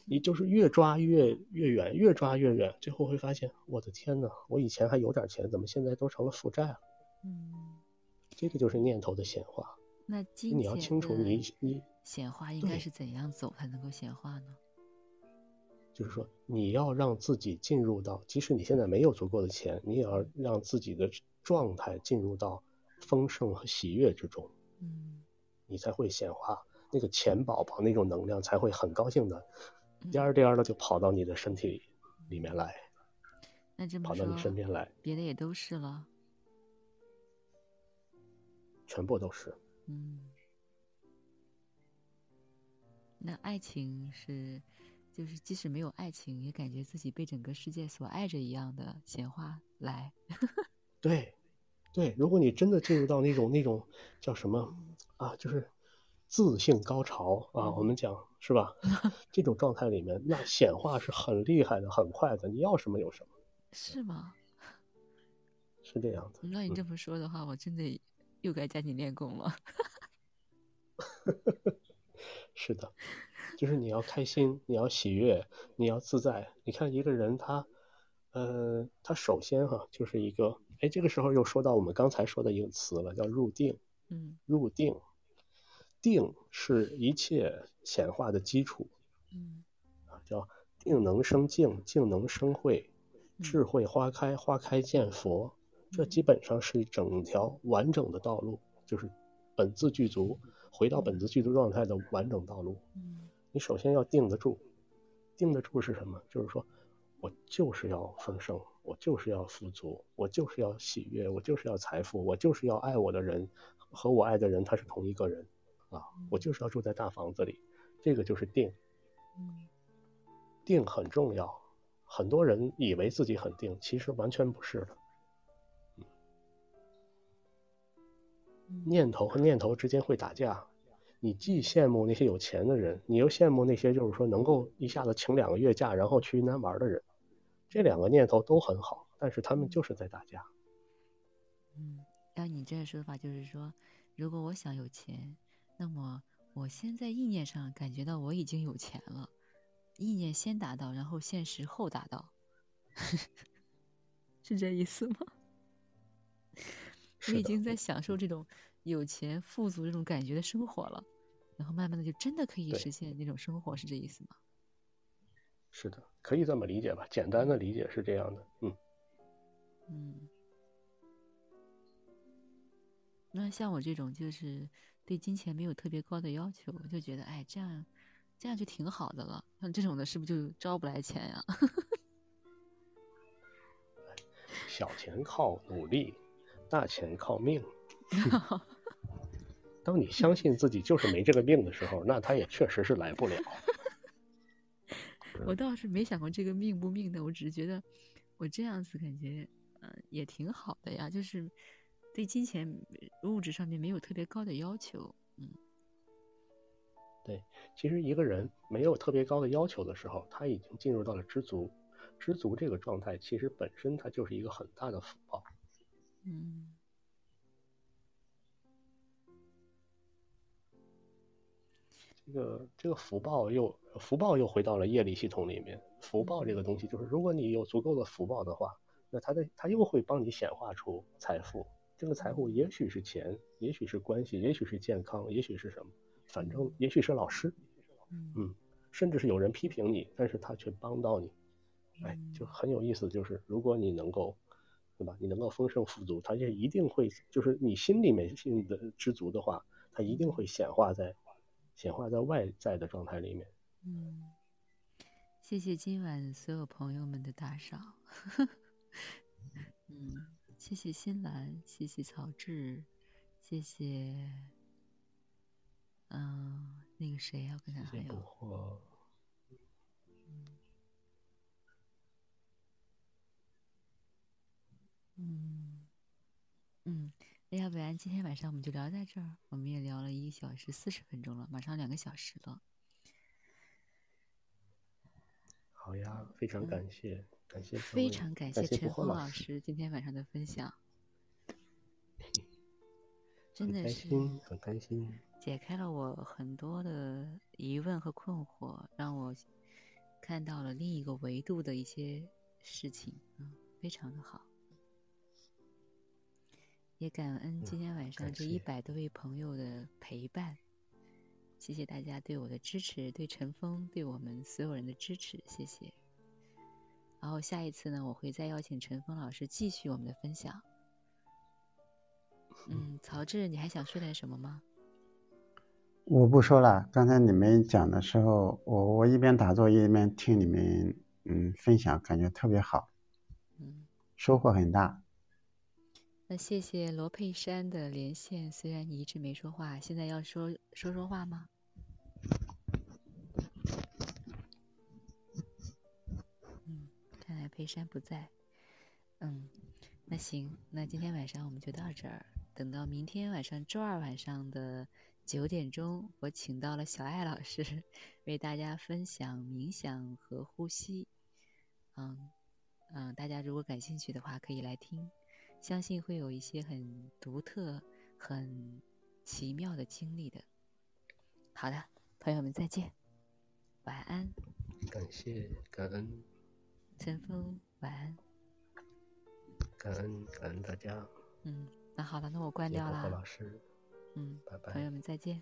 你就是越抓越越远，越抓越远，最后会发现，我的天呐，我以前还有点钱，怎么现在都成了负债了？嗯，这个就是念头的显化。那金你要清楚的你你显化应该是怎样走才能够显化呢？就是说，你要让自己进入到，即使你现在没有足够的钱，你也要让自己的状态进入到丰盛和喜悦之中，嗯你才会显化那个钱宝宝那种能量，才会很高兴的，嗯颠儿颠儿的就跑到你的身体里里面来，那这么跑到你身，边来，别的也都是了。全部都是。嗯，那爱情是，就是即使没有爱情，也感觉自己被整个世界所爱着一样的闲话来。对，对，如果你真的进入到那种那种叫什么啊，就是自性高潮啊，我们讲是吧？(laughs) 这种状态里面，那显化是很厉害的，很快的，你要什么有什么，是吗？是这样的。那你这么说的话，我真的又该加紧练功了。(laughs) 是的，就是你要开心，你要喜悦，你要自在。你看一个人他，呃，他首先哈就是一个，哎，这个时候又说到我们刚才说的一个词了，叫入定。嗯入定，定是一切显化的基础嗯啊，叫定能生静，静能生慧，嗯智慧花开，花开见佛。这基本上是整条完整的道路，就是本自具足，回到本自具足状态的完整道路。嗯你首先要定得住，定得住是什么？就是说我就是要丰盛，我就是要富足，我就是要喜悦，我就是要财富，我就是要爱我的人，和我爱的人他是同一个人啊，我就是要住在大房子里，这个就是定。嗯定很重要，很多人以为自己很定，其实完全不是的。嗯念头和念头之间会打架，你既羡慕那些有钱的人，你又羡慕那些就是说能够一下子请两个月假然后去云南玩的人，这两个念头都很好，但是他们就是在打架。嗯，按你这个说法，就是说，如果我想有钱，那么我先在意念上感觉到我已经有钱了，意念先达到，然后现实后达到，(laughs) 是这意思吗？我已经在享受这种有钱富足这种感觉的生活了，然后慢慢的就真的可以实现那种生活，是这意思吗？是的，可以这么理解吧？简单的理解是这样的，嗯，嗯，那像我这种就是对金钱没有特别高的要求，就觉得哎这样这样就挺好的了。像这种的是不是就招不来钱呀？(laughs) 小钱靠努力，大钱靠命。(laughs) 当你相信自己就是没这个命的时候，那他也确实是来不了。(laughs) 我倒是没想过这个命不命的，我只是觉得我这样子感觉，嗯、也挺好的呀，就是对金钱物质上面没有特别高的要求。嗯对，其实一个人没有特别高的要求的时候，他已经进入到了知足。知足这个状态，其实本身它就是一个很大的福报。嗯这个这个福报又福报又回到了业力系统里面。福报这个东西，就是如果你有足够的福报的话，那它的它又会帮你显化出财富。这个财富也许是钱，也许是关系，也许是健康，也许是什么，反正也许是老师，嗯嗯，甚至是有人批评你，但是他却帮到你。哎，就嗯很有意思，就是如果你能够，对吧？你能够丰盛富足，它就一定会，就是你心里面性的知足的话，它一定会显化在显化在外在的状态里面。嗯，谢谢今晚所有朋友们的打赏。(laughs) 嗯，谢谢新兰，谢谢曹志，谢谢，嗯、那个谁呀、我看看还有，获，嗯嗯，那要不然今天晚上我们就聊在这儿，我们也聊了一个小时四十分钟了，马上两个小时了。好呀，非常感谢，感谢非常感感谢陈峰老老师今天晚上的分享，(laughs) 真的是心，很开心。解开了我很多的疑问和困惑，让我看到了另一个维度的一些事情，嗯，非常的好。也感恩今天晚上这一百多位朋友的陪伴，谢谢大家对我的支持，对陈峰，对我们所有人的支持，谢谢。然后下一次呢，我会再邀请陈峰老师继续我们的分享。嗯，曹志，你还想说点什么吗？我不说了。刚才你们讲的时候，我我一边打坐一边听你们嗯分享，感觉特别好，嗯，收获很大。那谢谢罗佩珊的连线，虽然你一直没说话，现在要说说说话吗？看来佩珊不在。嗯，那行，那今天晚上我们就到这儿。等到明天晚上周二晚上的九点钟，我请到了小艾老师，为大家分享冥想和呼吸。嗯嗯，大家如果感兴趣的话，可以来听。相信会有一些很独特、很奇妙的经历的。好的，朋友们再见，晚安。感谢感恩，陈峰晚安。感恩感恩大家。嗯，那好了，那我关掉了。何老师。嗯，拜拜。朋友们再见。